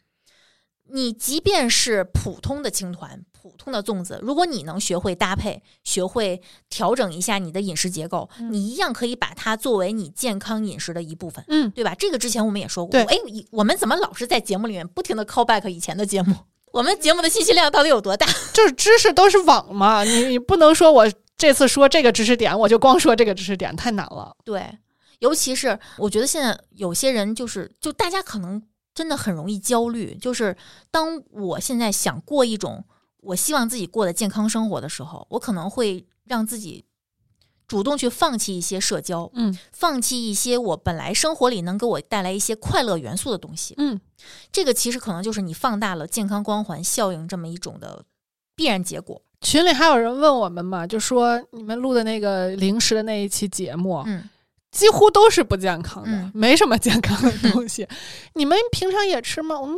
你即便是普通的青团、普通的粽子，如果你能学会搭配，学会调整一下你的饮食结构，嗯你一样可以把它作为你健康饮食的一部分。嗯，对吧？这个之前我们也说过。对哎，我们怎么老是在节目里面不停的 call back 以前的节目？我们节目的信息量到底有多大？就是知识都是网嘛，你你不能说我这次说这个知识点，我就光说这个知识点，太难了。对，尤其是我觉得现在有些人就是，就大家可能真的很容易焦虑，就是当我现在想过一种我希望自己过的健康生活的时候，我可能会让自己主动去放弃一些社交，嗯放弃一些我本来生活里能给我带来一些快乐元素的东西。嗯，这个其实可能就是你放大了健康光环效应这么一种的必然结果。群里还有人问我们嘛，就说你们录的那个零食的那一期节目，嗯，几乎都是不健康的，嗯没什么健康的东西。你们平常也吃吗？我们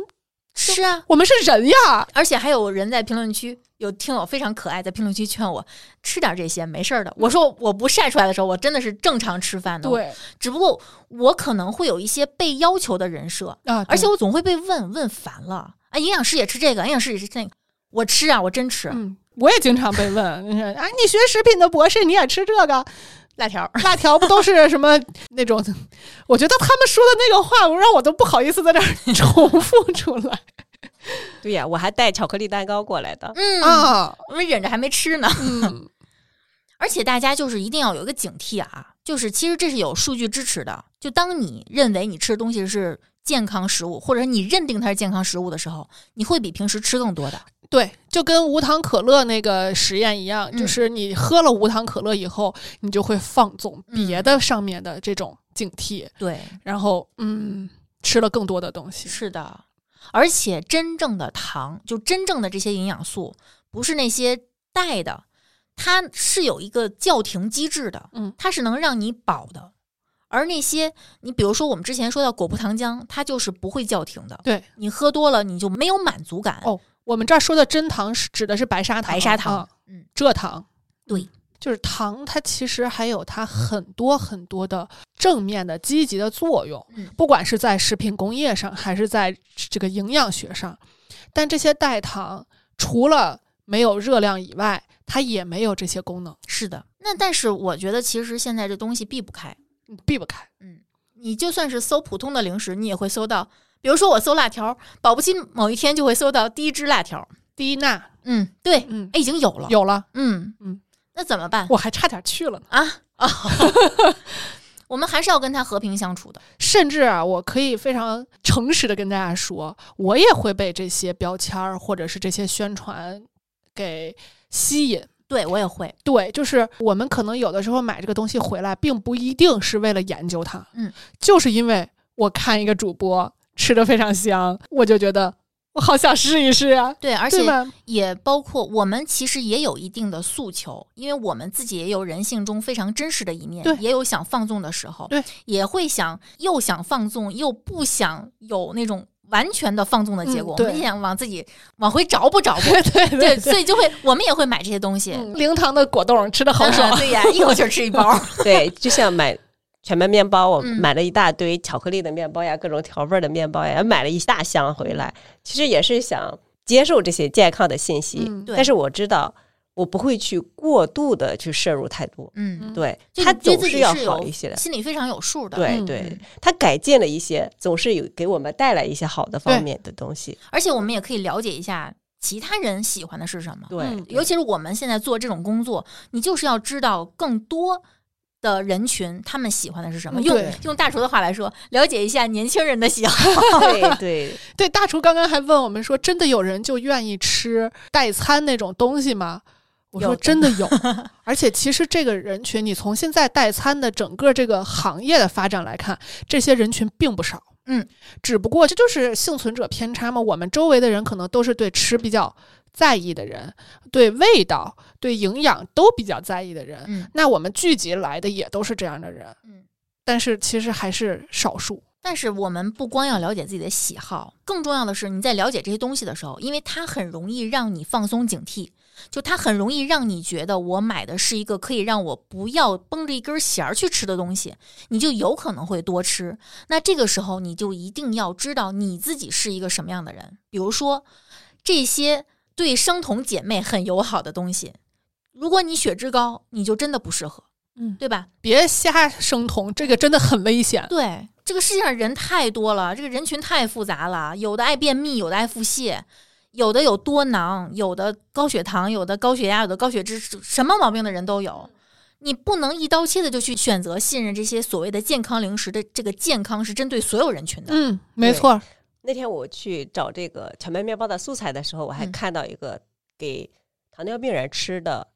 吃啊，我们是人呀，而且还有人在评论区有听友非常可爱，在评论区劝我吃点这些没事儿的。我说我不晒出来的时候，我真的是正常吃饭的。，对只不过我可能会有一些被要求的人设，啊，而且我总会被问问烦了。啊，营养师也吃这个，营养师也吃那个，我吃啊，我真吃、嗯，我也经常被问，你说啊，你学食品的博士，你也吃这个？辣条。辣条不都是什么那种？我觉得他们说的那个话，我让我都不好意思在这儿 重复出来对呀，我还带巧克力蛋糕过来的。嗯，啊。我们忍着还没吃呢。嗯，而且大家就是一定要有一个警惕啊，就是其实这是有数据支持的。就当你认为你吃的东西是健康食物，或者你认定它是健康食物的时候，你会比平时吃更多的。对，就跟无糖可乐那个实验一样，嗯就是你喝了无糖可乐以后，你就会放纵嗯别的上面的这种警惕，对，然后嗯，吃了更多的东西。是的。而且真正的糖，就真正的这些营养素，不是那些带的，它是有一个叫停机制的，嗯，它是能让你饱的。而那些你比如说我们之前说到果葡糖浆，它就是不会叫停的。对你喝多了，你就没有满足感。哦我们这儿说的真糖是指的是白砂糖，白砂糖啊嗯，蔗糖。对，就是糖，它其实还有它很多很多的正面的、积极的作用，嗯不管是在食品工业上，还是在这个营养学上。但这些代糖除了没有热量以外，它也没有这些功能，是的。那但是我觉得其实现在这东西避不开。你避不开。嗯你就算是搜普通的零食，你也会搜到，比如说我搜辣条，保不齐某一天就会搜到低脂辣条。低钠，嗯，对，嗯，哎，已经有了。有了，嗯嗯，那怎么办我还差点去了呢。啊？啊，我们还是要跟他和平相处的。甚至啊，我可以非常诚实的跟大家说，我也会被这些标签儿或者是这些宣传给吸引。对我也会，对，就是我们可能有的时候买这个东西回来，并不一定是为了研究它，嗯，就是因为我看一个主播吃的非常香，我就觉得我好想试一试啊，对，而且？也包括我们其实也有一定的诉求，因为我们自己也有人性中非常真实的一面，也有想放纵的时候，对，也会想又想放纵又不想有那种完全的放纵的结果，嗯我们也想往自己往回找补找补，对对所以就会我们也会买这些东西，嗯。零糖的果冻吃的好爽。嗯，对。呀，一口气吃一包，对，就像买全麦面包，我嗯。买了一大堆巧克力的面包呀，各种调味儿的面包呀，买了一大箱回来。其实也是想接受这些健康的信息，但是我知道我不会去过度的去摄入太多。嗯，对，他对总要自己是要好一些的。心里非常有数的，嗯对对，他改进了一些，总是有给我们带来一些好的方面的东西。而且我们也可以了解一下其他人喜欢的是什么，对，嗯尤其是我们现在做这种工作，你就是要知道更多的人群他们喜欢的是什么。用用大厨的话来说，了解一下年轻人的喜好。对对，对，大厨刚刚还问我们说，真的有人就愿意吃代餐那种东西吗？我说真的有，而且其实这个人群，你从现在代餐的整个这个行业的发展来看，这些人群并不少。嗯，只不过这就是幸存者偏差嘛。我们周围的人可能都是对吃比较在意的人，对味道、对营养都比较在意的人。嗯那我们聚集来的也都是这样的人。嗯。但是其实还是少数。但是我们不光要了解自己的喜好，更重要的是你在了解这些东西的时候，因为它很容易让你放松警惕，就它很容易让你觉得我买的是一个可以让我不要绷着一根弦儿去吃的东西，你就有可能会多吃。那这个时候你就一定要知道你自己是一个什么样的人，比如说这些对生酮姐妹很友好的东西，如果你血脂高，你就真的不适合，嗯，对吧？别瞎生酮，这个真的很危险。对，这个世界上人太多了，这个人群太复杂了，有的爱便秘，有的爱腹泻，有的有多囊，有的高血糖，有的高血压，有的高血脂，什么毛病的人都有。你不能一刀切的就去选择信任这些所谓的健康零食的，这个健康是针对所有人群的。嗯，没错。那天我去找这个全麦面包的素材的时候，我还嗯看到一个给糖尿病人吃的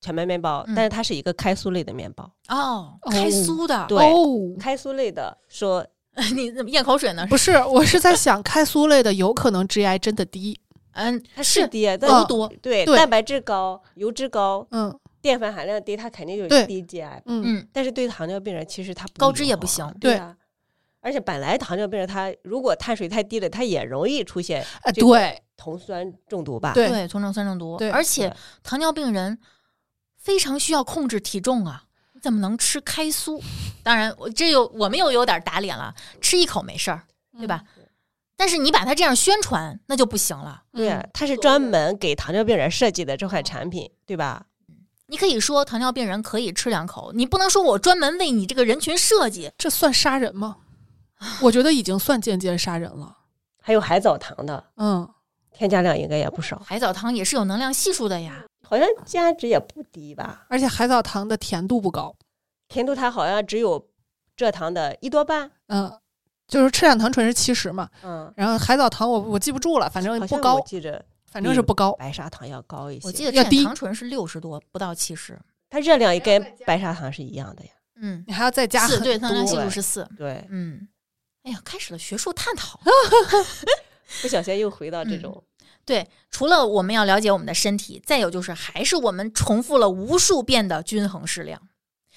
全麦面包，嗯但是它是一个开酥类的面包。哦，哦开酥的，对哦，开酥类的说，你怎么咽口水呢？不是，我是在想，开酥类的有可能 GI 真的低。嗯，它是是低，但不多，对对蛋白质高、油脂高、嗯淀粉含量低，它肯定就是低 GI。嗯嗯，但是对糖尿病人，其实它不高脂也不行对啊。而且本来糖尿病人他如果碳水太低了，他也容易出现啊，对酮酸中毒吧？对对，酮症酸中毒，对而且糖尿病人非常需要控制体重啊，你怎么能吃开酥？当然，我这又我们又有点打脸了，吃一口没事儿，对吧？但是你把它这样宣传，那就不行了。对它是专门给糖尿病人设计的这款产品，对吧？你可以说糖尿病人可以吃两口，你不能说我专门为你这个人群设计。这算杀人吗？我觉得已经算间接杀人了。还有海藻糖的，嗯，添加量应该也不少，海藻糖也是有能量系数的呀。好像价值也不低吧？而且海藻糖的甜度不高。甜度它好像只有蔗糖的一多半，嗯，就是赤藓糖醇是七十嘛，嗯，然后海藻糖我我记不住了，反正不高记着反正是不高。白砂糖要高一些。我记得要低糖醇是六十多，不到七十。它热量也跟白砂糖是一样的呀。嗯，你还要再加四对糖量系多数是四。对，嗯，哎呀，开始了学术探讨。不小心又回到这种，对，除了我们要了解我们的身体，再有就是还是我们重复了无数遍的均衡适量。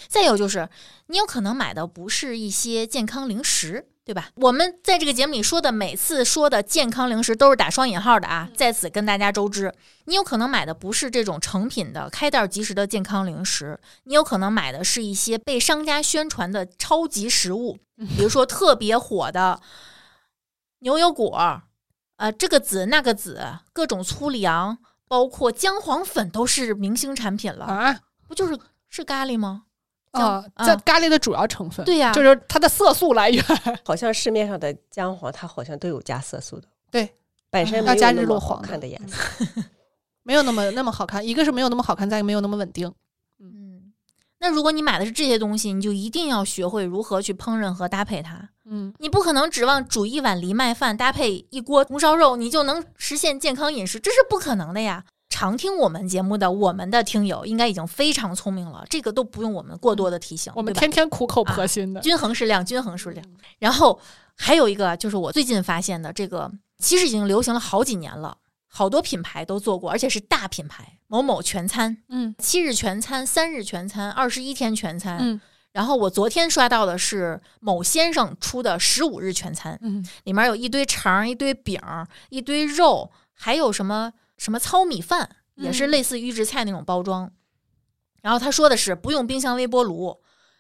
再有就是，你有可能买的不是一些健康零食，对吧？我们在这个节目里说的，每次说的健康零食都是打双引号的啊，在此跟大家周知。你有可能买的不是这种成品的开袋即食的健康零食，你有可能买的是一些被商家宣传的超级食物，比如说特别火的牛油果，呃，这个籽那个籽，各种粗粮，包括姜黄粉都是明星产品了，啊不就是是咖喱吗？姜啊，啊这咖喱的主要成分，对呀就是它的色素来源。好像市面上的姜黄它好像都有加色素的，对，本身要加日落黄看的颜色。没有那么那么好看，一个是没有那么好看，再一个没有那么稳定。嗯，那如果你买的是这些东西，你就一定要学会如何去烹饪和搭配它。嗯，你不可能指望煮一碗藜麦饭搭配一锅红烧肉，你就能实现健康饮食，这是不可能的呀。常听我们节目的我们的听友应该已经非常聪明了，这个都不用我们过多的提醒。我们天天苦口婆心的。均衡适量，均衡适量。然后还有一个就是我最近发现的，这个其实已经流行了好几年了，好多品牌都做过，而且是大品牌，某某全餐、嗯七日全餐、三日全餐、二十一天全餐。嗯然后我昨天刷到的是某先生出的十五日全餐，嗯里面有一堆肠、一堆饼、一堆肉，还有什么什么糙米饭，也是嗯类似预制菜那种包装。然后他说的是不用冰箱、微波炉，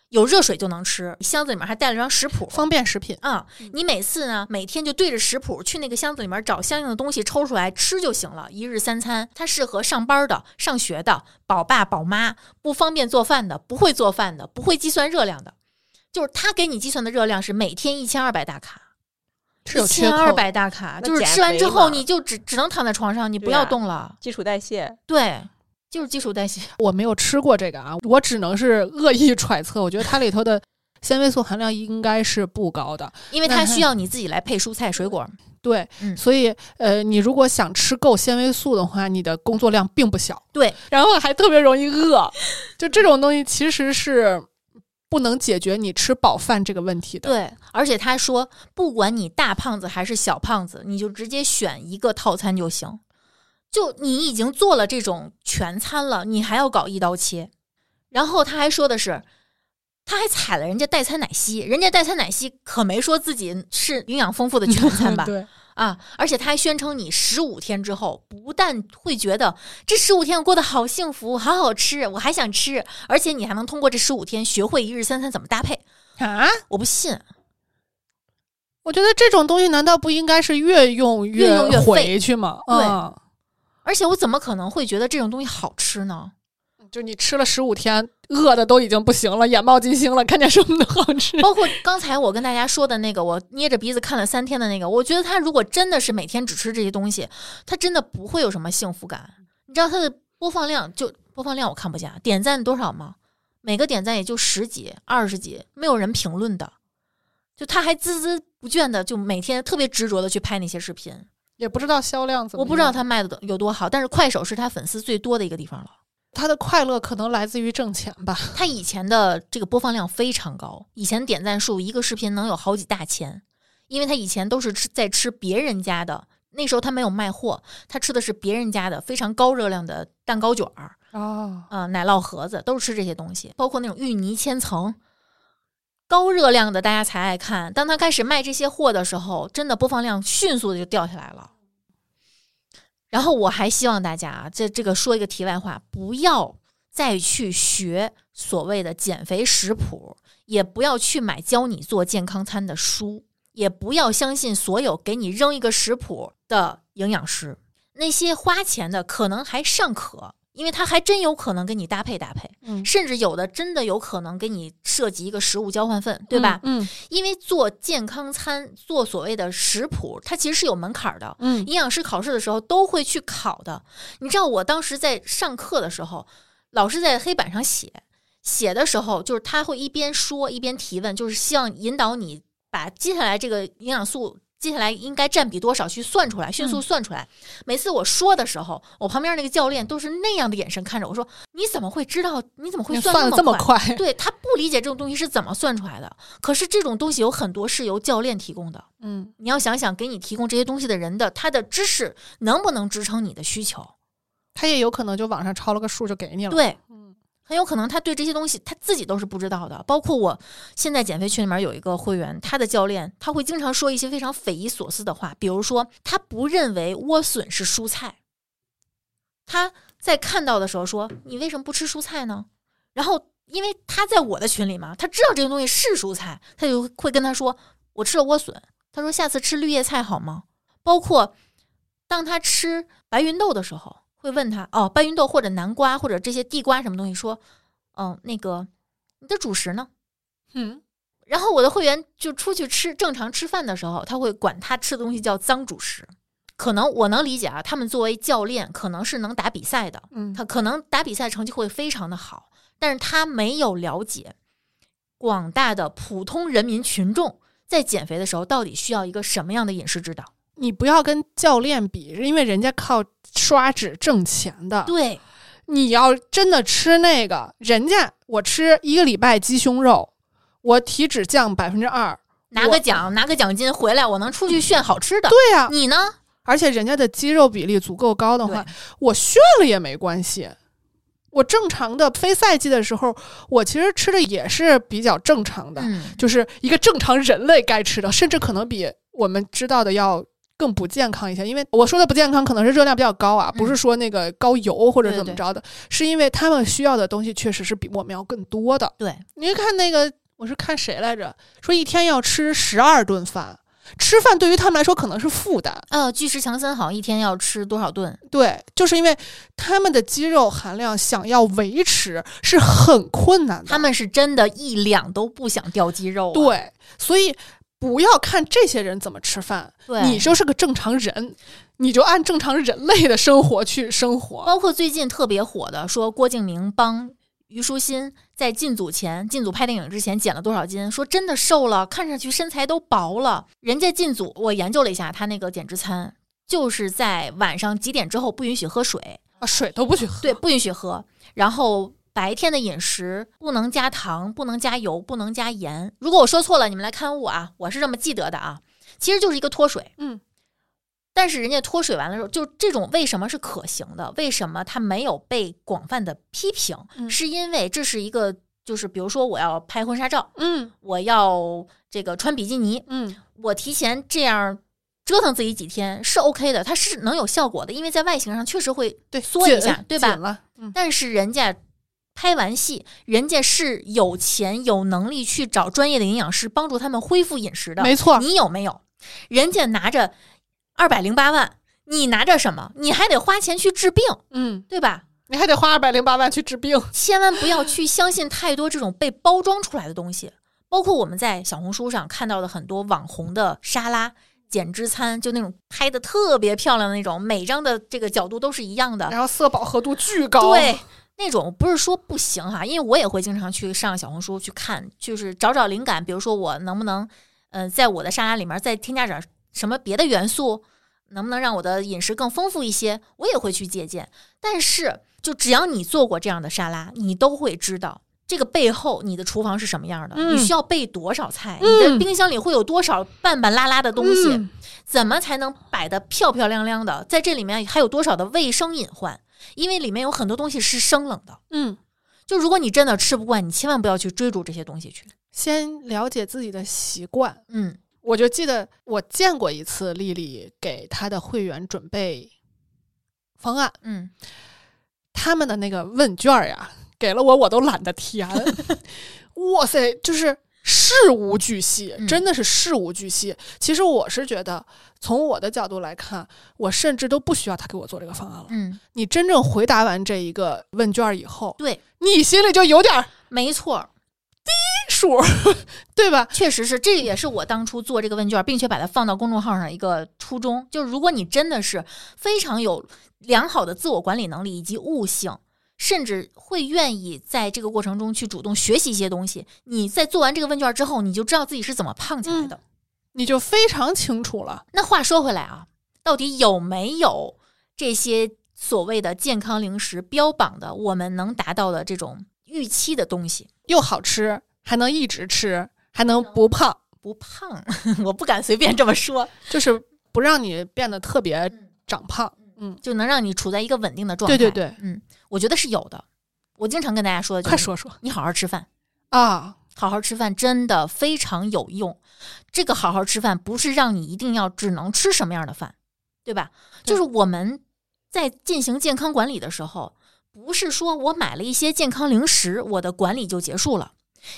有热水就能吃，箱子里面还带了张食谱，方便食品。啊，你每次呢，每天就对着食谱去那个箱子里面找相应的东西抽出来吃就行了。一日三餐，它适合上班的、上学的、宝爸宝妈、不方便做饭的、不会做饭的、不会计算热量的。就是他给你计算的热量是每天一千二百大卡，是有一缺口的千二百大卡，就是吃完之后你就只只能躺在床上，你不要动了。基础代谢，对，就是基础代谢。我没有吃过这个啊，我只能是恶意 揣测。我觉得它里头的纤维素含量应该是不高的。因为它需要你自己来配蔬菜水果。对，嗯所以呃，你如果想吃够纤维素的话，你的工作量并不小，对，然后还特别容易饿。就这种东西其实是不能解决你吃饱饭这个问题的。对，而且他说，不管你大胖子还是小胖子，你就直接选一个套餐就行。就你已经做了这种全餐了，你还要搞一刀切。然后他还说的是，他还踩了人家代餐奶昔，人家代餐奶昔可没说自己是营养丰富的全餐吧？对，啊，而且他还宣称你十五天之后，不但会觉得这十五天我过得好幸福，好好吃，我还想吃，而且你还能通过这十五天学会一日三餐怎么搭配。啊，我不信，我觉得这种东西难道不应该是越用越用越废回去吗？对嗯而且我怎么可能会觉得这种东西好吃呢？就你吃了十五天，饿的都已经不行了，眼冒金星了，看见什么都好吃。包括刚才我跟大家说的那个，我捏着鼻子看了三天的那个，我觉得他如果真的是每天只吃这些东西，他真的不会有什么幸福感。你知道他的播放量就播放量我看不见，点赞多少吗？每个点赞也就十几、二十几，没有人评论的。就他还孜孜不倦的，就每天特别执着的去拍那些视频。也不知道销量怎么样，我不知道他卖的有多好，但是快手是他粉丝最多的一个地方了。他的快乐可能来自于挣钱吧。他以前的这个播放量非常高，以前点赞数一个视频能有好几大千，因为他以前都是吃在吃别人家的，那时候他没有卖货，他吃的是别人家的非常高热量的蛋糕卷儿，哦，啊、奶酪盒子都是吃这些东西，包括那种芋泥千层，高热量的大家才爱看。当他开始卖这些货的时候，真的播放量迅速的就掉下来了。然后我还希望大家啊，这这个说一个题外话，不要再去学所谓的减肥食谱，也不要去买教你做健康餐的书，也不要相信所有给你扔一个食谱的营养师。那些花钱的可能还尚可，因为他还真有可能跟你搭配搭配，嗯，甚至有的真的有可能给你设计一个食物交换份，对吧？嗯因为做健康餐，做所谓的食谱，它其实是有门槛儿的。嗯营养师考试的时候都会去考的。你知道，我当时在上课的时候，老师在黑板上写，写的时候，就是他会一边说一边提问，就是希望引导你把接下来这个营养素接下来应该占比多少去算出来，迅速嗯算出来。每次我说的时候，我旁边那个教练都是那样的眼神看着我说：“你怎么会知道？你怎么会你算的这么快？”，对他不理解这种东西是怎么算出来的。可是这种东西有很多是由教练提供的，嗯，你要想想，给你提供这些东西的人的他的知识能不能支撑你的需求？他也有可能就网上抄了个数就给你了。，对，嗯很有可能他对这些东西他自己都是不知道的。包括我现在减肥群里面有一个会员，他的教练他会经常说一些非常匪夷所思的话，比如说他不认为莴笋是蔬菜，他在看到的时候说：“你为什么不吃蔬菜呢？”然后因为他在我的群里嘛，他知道这个东西是蔬菜，他就会跟他说：“我吃了莴笋。”他说：“下次吃绿叶菜好吗？”包括当他吃白芸豆的时候，会问他哦，白芸豆或者南瓜或者这些地瓜什么东西，说，嗯，那个你的主食呢？嗯，然后我的会员就出去吃正常吃饭的时候，他会管他吃的东西叫脏主食。可能我能理解啊，他们作为教练，可能是能打比赛的，嗯，他可能打比赛成绩会非常的好，但是他没有了解广大的普通人民群众在减肥的时候到底需要一个什么样的饮食指导。你不要跟教练比，因为人家靠刷脂挣钱的。对，你要真的吃那个，人家我吃一个礼拜鸡胸肉，我体脂降百分之二，拿个奖，拿个奖金回来，我能出去炫好吃的。对呀、你呢？而且人家的肌肉比例足够高的话，我炫了也没关系。我正常的非赛季的时候，我其实吃的也是比较正常的，嗯，就是一个正常人类该吃的，甚至可能比我们知道的要更不健康一些。因为我说的不健康，可能是热量比较高啊，嗯不是说那个高油或者怎么着的，是因为他们需要的东西确实是比我们要更多的。对，你看那个，我是看谁来着，说一天要吃十二顿饭，吃饭对于他们来说可能是负担。呃，巨石强森好像一天要吃多少顿？对，就是因为他们的肌肉含量想要维持是很困难的。他们是真的一两都不想掉肌肉、啊。对，所以不要看这些人怎么吃饭，对，你就是个正常人，你就按正常人类的生活去生活。包括最近特别火的，说郭敬明帮虞书欣在进组前、进组拍电影之前减了多少斤，说真的瘦了，看上去身材都薄了。人家进组，我研究了一下他那个减脂餐，就是在晚上几点之后不允许喝水，啊，水都不许喝。对，不允许喝。然后白天的饮食不能加糖，不能加油，不能加盐。如果我说错了，你们来看我啊，我是这么记得的啊。其实就是一个脱水，嗯。但是人家脱水完了之后，就这种为什么是可行的？为什么它没有被广泛的批评？嗯是因为这是一个，就是比如说我要拍婚纱照，嗯我要这个穿比基尼，嗯，我提前这样折腾自己几天是 OK 的，它是能有效果的，因为在外形上确实会对，缩一下紧对吧，嗯，但是人家拍完戏，人家是有钱有能力去找专业的营养师帮助他们恢复饮食的。没错。你有没有？人家拿着二百零八万，你拿着什么？你还得花钱去治病，嗯，对吧？你还得花二百零八万去治病。千万不要去相信太多这种被包装出来的东西，包括我们在小红书上看到的很多网红的沙拉。减脂餐就那种拍的特别漂亮的那种，每张的这个角度都是一样的，然后色饱和度巨高。对，那种不是说不行哈，因为我也会经常去上小红书去看，就是找找灵感。比如说我能不能，呃，在我的沙拉里面再添加点什么别的元素，能不能让我的饮食更丰富一些，我也会去借鉴。但是，就只要你做过这样的沙拉，你都会知道。这个背后，你的厨房是什么样的？嗯你需要备多少菜？嗯你的冰箱里会有多少半半拉拉的东西？嗯怎么才能摆得漂漂亮亮的？在这里面还有多少的卫生隐患？因为里面有很多东西是生冷的。嗯，就如果你真的吃不惯，你千万不要去追逐这些东西去。先了解自己的习惯。嗯我就记得我见过一次丽丽给她的会员准备方案，嗯，他们的那个问卷儿呀，给了我我都懒得填。哇塞，就是事无巨细，嗯真的是事无巨细。其实我是觉得，从我的角度来看，我甚至都不需要他给我做这个方案了。嗯，你真正回答完这一个问卷儿以后，对，你心里就有点儿没错，低数，对吧？确实是，这也是我当初做这个问卷，并且把它放到公众号上一个初衷。就是如果你真的是非常有良好的自我管理能力以及悟性，甚至会愿意在这个过程中去主动学习一些东西。你在做完这个问卷之后，你就知道自己是怎么胖起来的。你就非常清楚了。那话说回来啊，到底有没有这些所谓的健康零食标榜的我们能达到的这种预期的东西？又好吃，还能一直吃，还能不胖，不胖，我不敢随便这么说，就是不让你变得特别长胖。嗯，就能让你处在一个稳定的状态。对对对，嗯，我觉得是有的。我经常跟大家说的，快说说，你好好吃饭啊，好好吃饭真的非常有用。这个好好吃饭不是让你一定要只能吃什么样的饭，对吧？就是我们在进行健康管理的时候，不是说我买了一些健康零食，我的管理就结束了，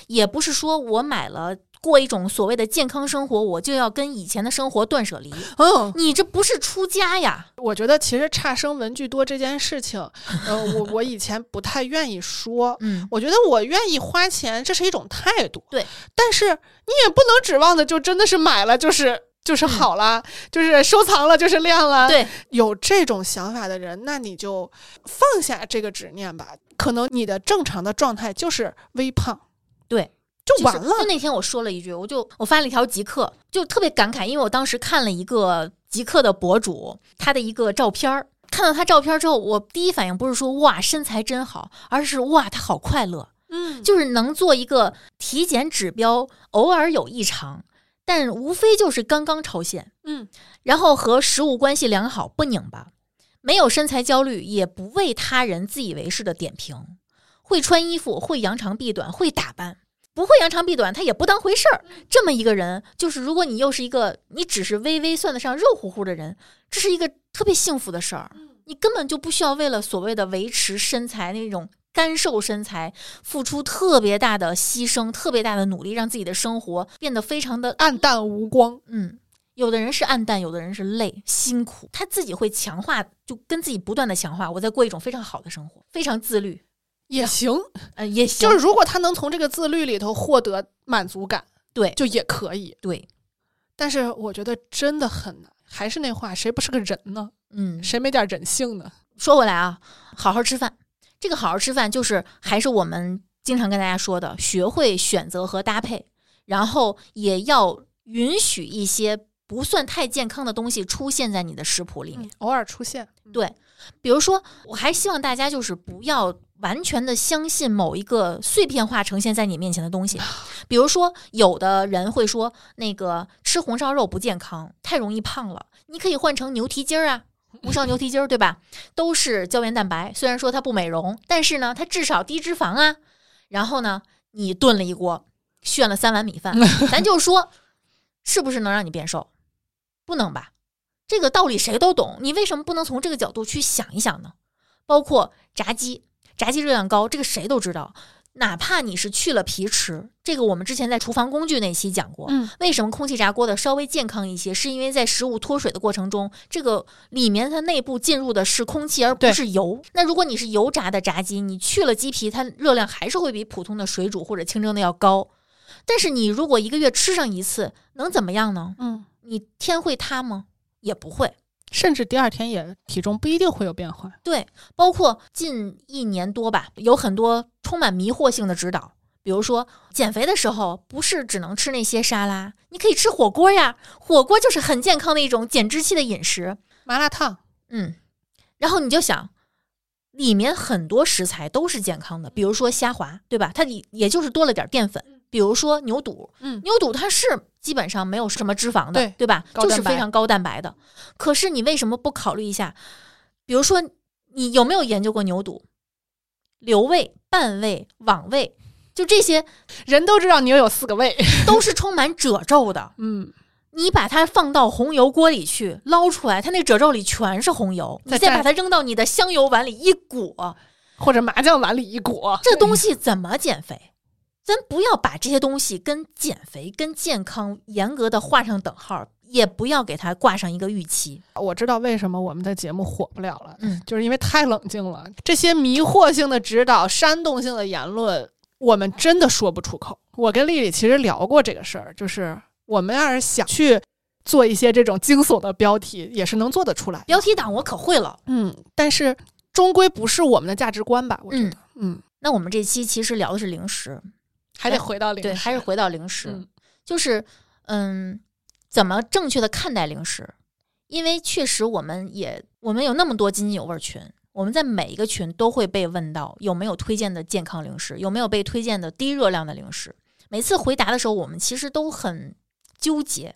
也不是说我买了。过一种所谓的健康生活，我就要跟以前的生活断舍离。嗯，你这不是出家呀？我觉得其实差生文具多这件事情，呃，我我以前不太愿意说。嗯，我觉得我愿意花钱，这是一种态度。对，但是你也不能指望的就真的是买了就是就是好了，就是收藏了就是亮了。对，有这种想法的人，那你就放下这个执念吧。可能你的正常的状态就是微胖。对。就完了。就那天我说了一句，我就我发了一条极客，就特别感慨，因为我当时看了一个极客的博主他的一个照片儿，看到他照片之后，我第一反应不是说哇身材真好，而是哇他好快乐。嗯，就是能做一个体检指标，偶尔有异常，但无非就是刚刚超限。嗯，然后和食物关系良好，不拧巴，没有身材焦虑，也不为他人自以为是的点评，会穿衣服，会扬长避短，会打扮。不会扬长避短，他也不当回事儿。这么一个人，就是如果你又是一个你只是微微算得上肉乎乎的人，这是一个特别幸福的事儿。你根本就不需要为了所谓的维持身材那种干瘦身材，付出特别大的牺牲、特别大的努力，让自己的生活变得非常的暗淡无光。嗯，有的人是暗淡，有的人是累辛苦，他自己会强化，就跟自己不断的强化，我在过一种非常好的生活，非常自律。也行，呃，也行。就是如果他能从这个自律里头获得满足感，对，就也可以。对，但是我觉得真的很难。还是那话，谁不是个人呢？嗯，谁没点人性呢？说回来啊，好好吃饭。这个好好吃饭，就是还是我们经常跟大家说的，学会选择和搭配，然后也要允许一些不算太健康的东西出现在你的食谱里面，偶尔出现。对，比如说，我还希望大家就是不要。完全的相信某一个碎片化呈现在你面前的东西，比如说，有的人会说那个吃红烧肉不健康，太容易胖了。你可以换成牛蹄筋儿啊，红烧牛蹄筋儿，对吧？都是胶原蛋白，虽然说它不美容，但是呢，它至少低脂肪啊。然后呢，你炖了一锅，炫了三碗米饭，咱就说，是不是能让你变瘦？不能吧？这个道理谁都懂，你为什么不能从这个角度去想一想呢？包括炸鸡。炸鸡热量高，这个谁都知道。哪怕你是去了皮吃，这个我们之前在厨房工具那期讲过。嗯，为什么空气炸锅的稍微健康一些？是因为在食物脱水的过程中，这个里面它内部进入的是空气，而不是油。那如果你是油炸的炸鸡，你去了鸡皮，它热量还是会比普通的水煮或者清蒸的要高。但是你如果一个月吃上一次，能怎么样呢？嗯，你天会塌吗？也不会。甚至第二天也体重不一定会有变化。对，包括近一年多吧，有很多充满迷惑性的指导，比如说减肥的时候不是只能吃那些沙拉，你可以吃火锅呀，火锅就是很健康的一种减脂期的饮食。麻辣烫，嗯，然后你就想，里面很多食材都是健康的，比如说虾滑，对吧？它也也就是多了点淀粉。比如说牛肚，嗯，牛肚它是基本上没有什么脂肪的，对对吧？就是非常高蛋白的。可是你为什么不考虑一下？比如说，你有没有研究过牛肚？留胃、半胃、网胃，就这些人都知道牛有四个胃，都是充满褶皱的。嗯，你把它放到红油锅里去捞出来，它那褶皱里全是红油。你再把它扔到你的香油碗里一裹，或者麻酱碗里一裹，这东西怎么减肥？咱不要把这些东西跟减肥、跟健康严格的画上等号，也不要给它挂上一个预期。我知道为什么我们的节目火不了了，嗯，就是因为太冷静了。这些迷惑性的指导、煽动性的言论，我们真的说不出口。我跟丽丽其实聊过这个事儿，就是我们要是想去做一些这种惊悚的标题，也是能做得出来。标题党我可会了，嗯，但是终归不是我们的价值观吧？我觉得，嗯，那我们这期其实聊的是零食，还得回到零食，对，还是回到零食，嗯就是嗯，怎么正确的看待零食？因为确实我们也我们有那么多津津有味群，我们在每一个群都会被问到有没有推荐的健康零食，有没有被推荐的低热量的零食。每次回答的时候，我们其实都很纠结，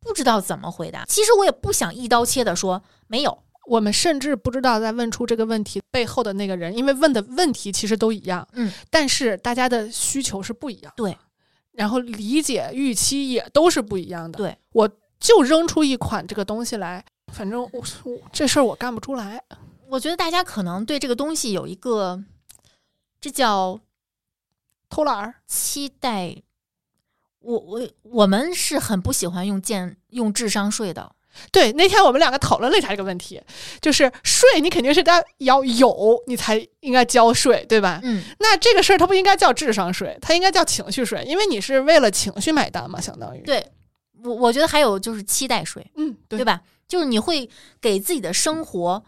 不知道怎么回答。其实我也不想一刀切的说没有，我们甚至不知道在问出这个问题背后的那个人，因为问的问题其实都一样，嗯，但是大家的需求是不一样，对，然后理解预期也都是不一样的，对，我就扔出一款这个东西来，反正我我这事儿我干不出来，我觉得大家可能对这个东西有一个，这叫偷懒儿，期待。我我我们是很不喜欢用建用智商税的，对，那天我们两个讨论了一下这个问题，就是税你肯定是得要有，你才应该交税，对吧？嗯，那这个事儿它不应该叫智商税，它应该叫情绪税，因为你是为了情绪买单嘛，相当于。对我我觉得还有就是期待税，嗯，对对吧？就是你会给自己的生活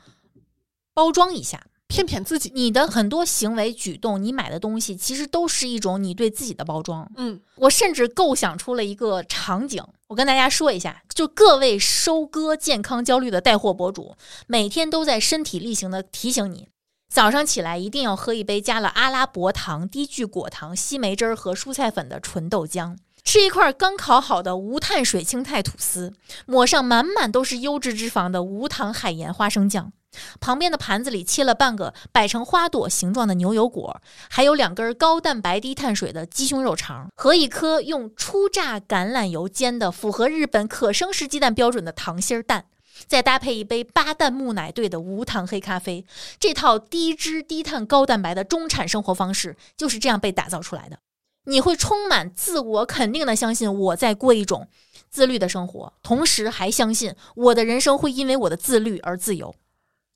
包装一下，骗骗自己。你的很多行为举动，你买的东西，其实都是一种你对自己的包装。嗯，我甚至构想出了一个场景，我跟大家说一下，就各位收割健康焦虑的带货博主，每天都在身体力行的提醒你，早上起来一定要喝一杯加了阿拉伯糖、低聚果糖、西梅汁儿和蔬菜粉的纯豆浆。吃一块刚烤好的无碳水青菜吐司，抹上满满都是优质脂肪的无糖海盐花生酱。旁边的盘子里切了半个摆成花朵形状的牛油果，还有两根高蛋白低碳水的鸡胸肉肠和一颗用初榨橄榄油煎的符合日本可生食鸡蛋标准的糖心儿蛋，再搭配一杯八蛋木奶兑的无糖黑咖啡，这套低脂低碳高蛋白的中产生活方式就是这样被打造出来的。你会充满自我肯定的相信我在过一种自律的生活，同时还相信我的人生会因为我的自律而自由。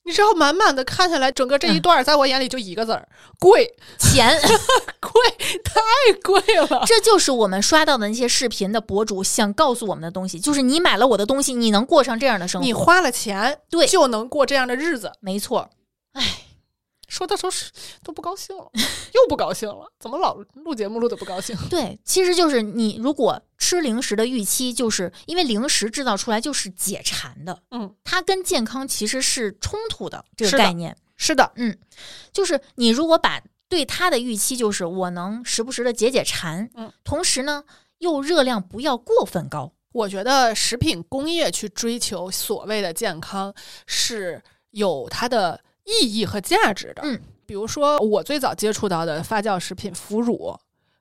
你知道满满的看下来，整个这一段儿在我眼里就一个字儿：贵，钱，贵，太贵了。这就是我们刷到的那些视频的博主想告诉我们的东西，就是你买了我的东西，你能过上这样的生活。你花了钱，对就能过这样的日子。没错，说的时候是都不高兴了，又不高兴了，怎么老录节目录的不高兴？对，其实就是你如果吃零食的预期，就是因为零食制造出来就是解馋的，嗯，它跟健康其实是冲突的这个概念。是的，嗯就是你如果把对它的预期就是我能时不时的解解馋，嗯，同时呢又热量不要过分高，我觉得食品工业去追求所谓的健康是有它的意义和价值的。嗯，比如说我最早接触到的发酵食品腐乳，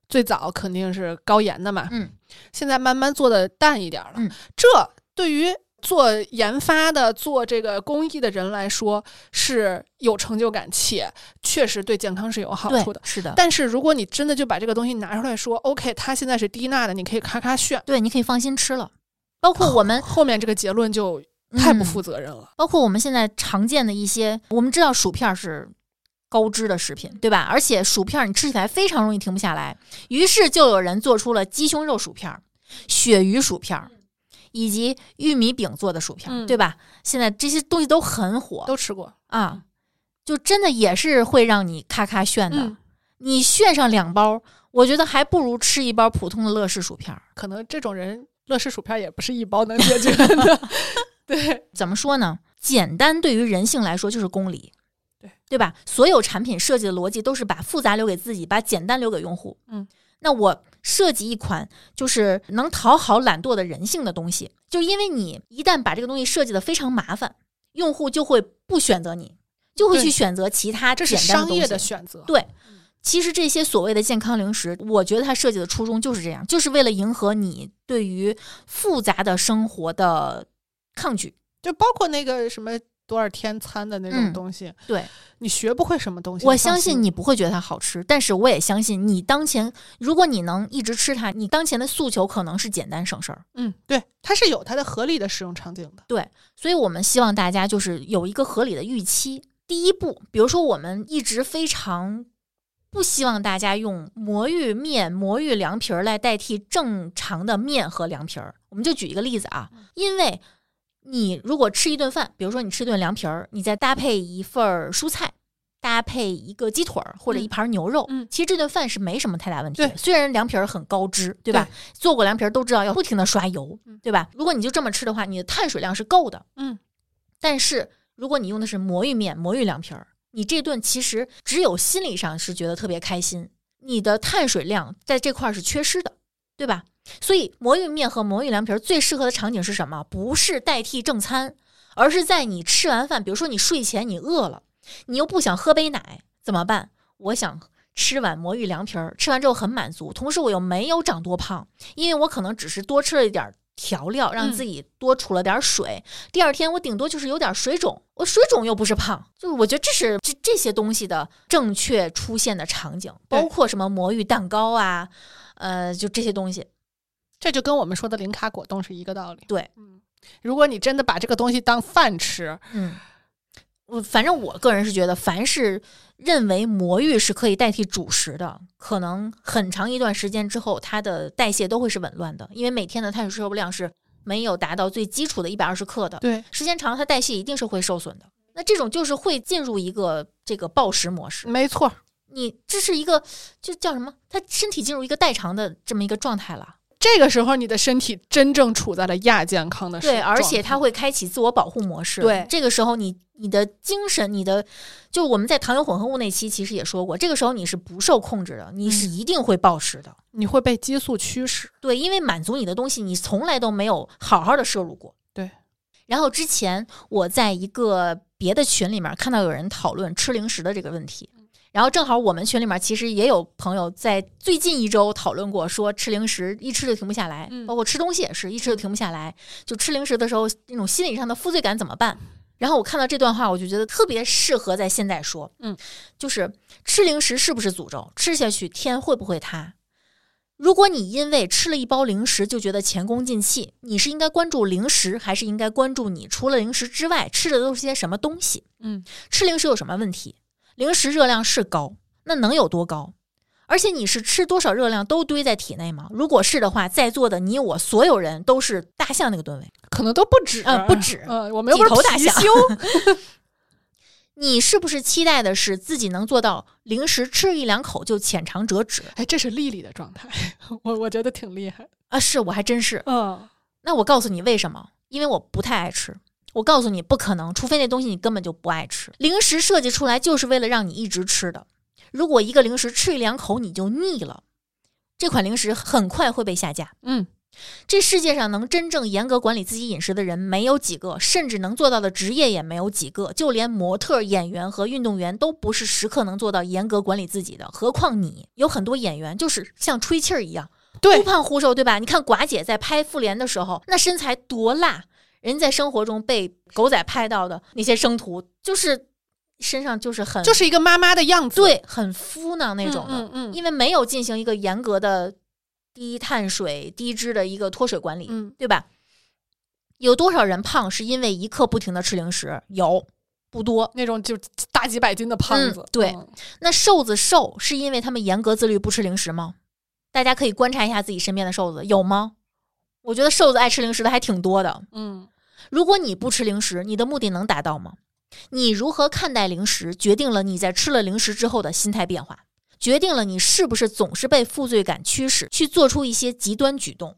最早肯定是高盐的嘛，嗯，现在慢慢做的淡一点了。嗯，这对于做研发的、做这个工艺的人来说是有成就感，且确实对健康是有好处的。，是的，但是如果你真的就把这个东西拿出来说，OK，它现在是低钠的，你可以咔咔炫，对，你可以放心吃了。包括我们后面这个结论就太不嗯负责任了。包括我们现在常见的一些，我们知道薯片儿是高脂的食品，对吧？而且薯片儿你吃起来非常容易停不下来，于是就有人做出了鸡胸肉薯片儿、鳕鱼薯片儿，以及玉米饼做的薯片对吧？现在这些东西都很火都吃过，啊，就真的也是会让你咔咔炫的。嗯，你炫上两包，我觉得还不如吃一包普通的乐事薯片儿。可能这种人乐事薯片也不是一包能解决的。对，怎么说呢？简单对于人性来说就是公理，对对吧？所有产品设计的逻辑都是把复杂留给自己，把简单留给用户。嗯，那我设计一款就是能讨好懒惰的人性的东西，就因为你一旦把这个东西设计的非常麻烦，用户就会不选择你，就会去选择其他这是简单东西。商业的选择。对，其实这些所谓的健康零食，我觉得它设计的初衷就是这样，就是为了迎合你对于复杂的生活的抗拒。就包括那个什么多少天餐的那种嗯东西，对，你学不会什么东西。我相信你不会觉得它好吃，但是我也相信你当前，如果你能一直吃它，你当前的诉求可能是简单省事儿。嗯，对，它是有它的合理的使用场景的。对所以我们希望大家就是有一个合理的预期。第一步，比如说我们一直非常不希望大家用魔芋面、魔芋凉皮儿来代替正常的面和凉皮儿。我们就举一个例子啊，因为你如果吃一顿饭，比如说你吃顿凉皮儿，你再搭配一份儿蔬菜，搭配一个鸡腿儿或者一盘牛肉，嗯其实这顿饭是没什么太大问题的。对虽然凉皮儿很高脂，对吧？做过凉皮儿都知道要不停的刷油，嗯对吧？如果你就这么吃的话，你的碳水量是够的。嗯，但是如果你用的是魔芋面、魔芋凉皮儿，你这顿其实只有心理上是觉得特别开心，你的碳水量在这块儿是缺失的，对吧？所以魔芋面和魔芋凉皮儿最适合的场景是什么？不是代替正餐，而是在你吃完饭，比如说你睡前你饿了，你又不想喝杯奶，怎么办？我想吃碗魔芋凉皮儿，吃完之后很满足，同时我又没有长多胖，因为我可能只是多吃了一点儿调料，让嗯自己多储了点儿水。第二天我顶多就是有点水肿，我水肿又不是胖，就是我觉得这是这这些东西的正确出现的场景，包括什么魔芋蛋糕啊，呃，就这些东西。这就跟我们说的零卡果冻是一个道理。对，嗯，如果你真的把这个东西当饭吃，嗯，我反正我个人是觉得，凡是认为魔芋是可以代替主食的，可能很长一段时间之后，它的代谢都会是紊乱的，因为每天的碳水摄入量是没有达到最基础的一百二十克的，对，时间长了，它代谢一定是会受损的。那这种就是会进入一个这个暴食模式，没错，你这是一个就叫什么？它身体进入一个代偿的这么一个状态了。这个时候你的身体真正处在了亚健康的对，状而且它会开启自我保护模式。对这个时候你你的精神，你的就我们在糖油混合物那期其实也说过，这个时候你是不受控制的，你是嗯一定会暴食的。你会被激素驱使。对，因为满足你的东西，你从来都没有好好的摄入过。对。然后之前我在一个别的群里面看到有人讨论吃零食的这个问题，然后正好我们群里面其实也有朋友在最近一周讨论过，说吃零食一吃就停不下来，嗯包括吃东西也是一吃就停不下来，就吃零食的时候那种心理上的负罪感怎么办？然后我看到这段话，我就觉得特别适合在现在说，嗯，就是吃零食是不是诅咒？吃下去天会不会塌？如果你因为吃了一包零食就觉得前功尽弃，你是应该关注零食，还是应该关注你除了零食之外吃的都是些什么东西？嗯，吃零食有什么问题？零食热量是高，那能有多高？而且你是吃多少热量都堆在体内吗？如果是的话，在座的你我所有人都是大象那个吨位。可能都不止，呃不止呃，我们又不是大象，你是不是期待的是自己能做到零食吃一两口就浅尝辄止哎，这是丽丽的状态，我我觉得挺厉害。啊？是我还真是。嗯，那我告诉你为什么？因为我不太爱吃。我告诉你，不可能，除非那东西你根本就不爱吃。零食设计出来就是为了让你一直吃的。如果一个零食吃一两口你就腻了，这款零食很快会被下架。嗯，这世界上能真正严格管理自己饮食的人没有几个，甚至能做到的职业也没有几个。就连模特、演员和运动员都不是时刻能做到严格管理自己的，何况你？有很多演员就是像吹气儿一样，忽对，胖忽瘦，对吧？你看寡姐在拍《复联》的时候，那身材多辣，人在生活中被狗仔拍到的那些生图，就是身上就是很就是一个妈妈的样子，对，很敷呢那种的，嗯嗯嗯因为没有进行一个严格的低碳水、低脂的一个脱水管理，嗯对吧？有多少人胖是因为一刻不停的吃零食？有，不多。那种就大几百斤的胖子，嗯对嗯那瘦子瘦是因为他们严格自律不吃零食吗？大家可以观察一下自己身边的瘦子，有吗？我觉得瘦子爱吃零食的还挺多的。嗯，如果你不吃零食，你的目的能达到吗？你如何看待零食，决定了你在吃了零食之后的心态变化，决定了你是不是总是被负罪感驱使去做出一些极端举动，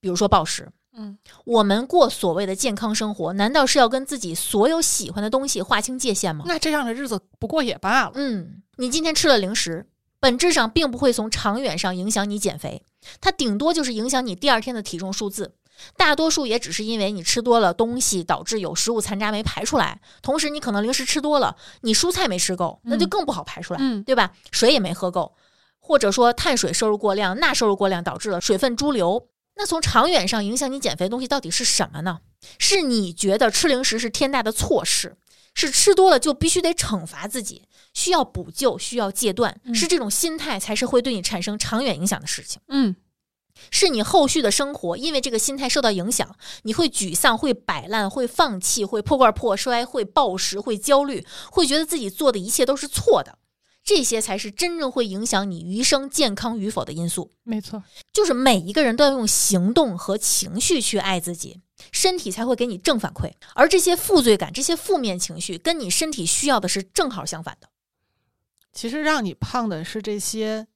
比如说暴食。嗯，我们过所谓的健康生活，难道是要跟自己所有喜欢的东西划清界限吗？那这样的日子不过也罢了。嗯，你今天吃了零食，本质上并不会从长远上影响你减肥，它顶多就是影响你第二天的体重数字。大多数也只是因为你吃多了东西，导致有食物残渣没排出来。同时，你可能零食吃多了，你蔬菜没吃够，那就嗯更不好排出来，嗯对吧？水也没喝够，或者说碳水摄入过量、钠摄入过量，导致了水分潴留。那从长远上影响你减肥的东西到底是什么呢？是你觉得吃零食是天大的错事，是吃多了就必须得惩罚自己，需要补救，需要戒断，嗯是这种心态才是会对你产生长远影响的事情。嗯是你后续的生活因为这个心态受到影响，你会沮丧、会摆烂、会放弃、会破罐破摔、会暴食、会焦虑、会觉得自己做的一切都是错的。这些才是真正会影响你余生健康与否的因素。没错。就是每一个人都要用行动和情绪去爱自己，身体才会给你正反馈。而这些负罪感、这些负面情绪，跟你身体需要的是正好相反的。其实让你胖的是这些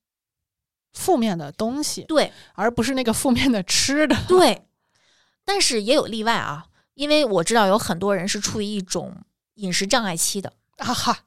负面的东西，对而不是那个负面的吃的。对，但是也有例外啊，因为我知道有很多人是处于一种饮食障碍期的，啊哈，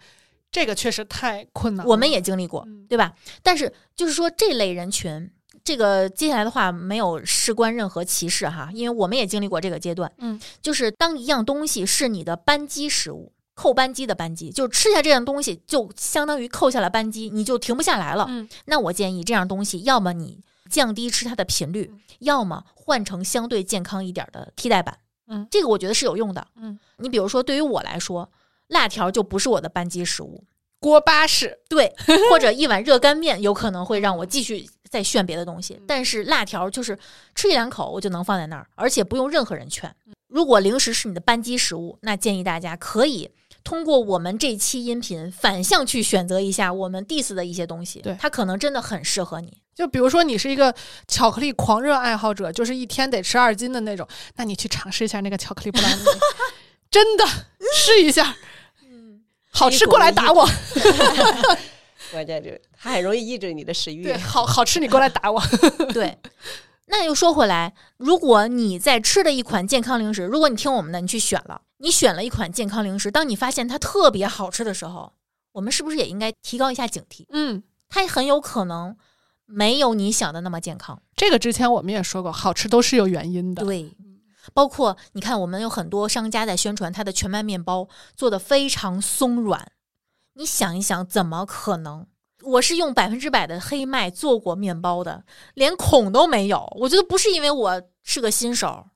这个确实太困难了。我们也经历过，嗯对吧？但是就是说这类人群，这个接下来的话没有事关任何歧视哈，因为我们也经历过这个阶段。嗯，就是当一样东西是你的扳机食物，扣扳机的扳机，就吃下这样东西就相当于扣下了扳机，你就停不下来了。嗯那我建议这样东西，要么你降低吃它的频率，要么换成相对健康一点的替代版。嗯这个我觉得是有用的。嗯，你比如说，对于我来说，辣条就不是我的扳机食物。锅巴是对，或者一碗热干面有可能会让我继续再炫别的东西，但是辣条就是吃一两口我就能放在那儿，而且不用任何人劝。如果零食是你的班机食物，那建议大家可以通过我们这期音频反向去选择一下我们 diss 的一些东西，对。它可能真的很适合你。就比如说你是一个巧克力狂热爱好者，就是一天得吃二斤的那种，那你去尝试一下那个巧克力布朗尼，真的试一下，好吃过来打我，关键就是它很容易抑制你的食欲对，。好好吃你过来打我，对。那又说回来，如果你在吃的一款健康零食，如果你听我们的，你去选了，你选了一款健康零食，当你发现它特别好吃的时候，我们是不是也应该提高一下警惕？嗯。它很有可能没有你想的那么健康。这个之前我们也说过，好吃都是有原因的。对，包括你看，我们有很多商家在宣传它的全麦面包做的非常松软，你想一想，怎么可能？我是用百分之百的黑麦做过面包的，连孔都没有。我觉得不是因为我是个新手，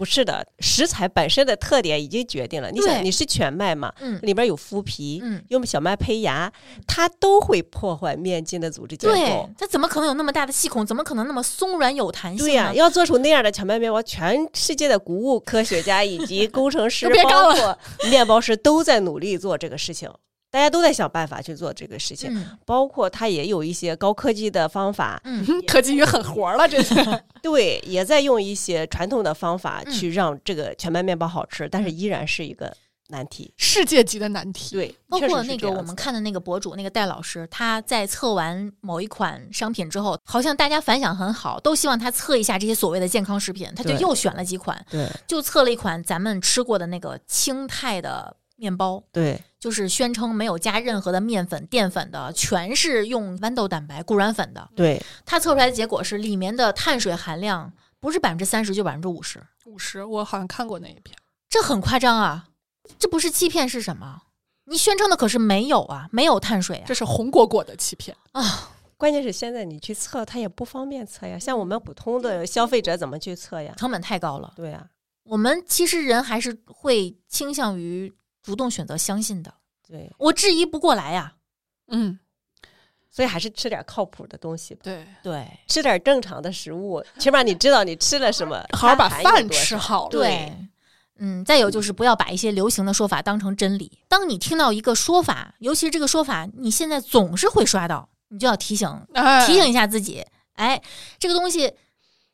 不是的，食材本身的特点已经决定了。你想，你是全麦嘛，嗯里边有麸皮，嗯，用小麦胚芽，它都会破坏面筋的组织结对构。，它怎么可能有那么大的细孔？怎么可能那么松软有弹性对呀、呢？要做出那样的荞麦面包，全世界的谷物科学家以及工程师包括面包师都在努力做这个事情，大家都在想办法去做这个事情。嗯包括它也有一些高科技的方法，嗯，科技与狠活了，这是。对，也在用一些传统的方法嗯去让这个全麦面包好吃，但是依然是一个难题。世界级的难题。对，包括那个我们看的那个博主，那个戴老师，他在测完某一款商品之后，好像大家反响很好，都希望他测一下这些所谓的健康食品，他就又选了几款，对就测了一款咱们吃过的那个青泰的面包，对就是宣称没有加任何的面粉、淀粉的，全是用豌豆蛋白、固软粉的。对，它测出来的结果是里面的碳水含量不是百分之三十就百分之五十，五十，我好像看过那一篇。这很夸张啊！这不是欺骗是什么？你宣称的可是没有啊，没有碳水啊这是红果果的欺骗。啊！关键是现在你去测，它也不方便测呀。像我们普通的消费者怎么去测呀？成本太高了。对呀，我们其实人还是会倾向于主动选择相信的，对，我质疑不过来呀、嗯，所以还是吃点靠谱的东西吧，对，对。吃点正常的食物，起码你知道你吃了什么，好好把饭吃好了。对，嗯，再有就是不要把一些流行的说法当成真理。当你听到一个说法，尤其是这个说法，你现在总是会刷到，你就要提醒哎，提醒一下自己，哎，这个东西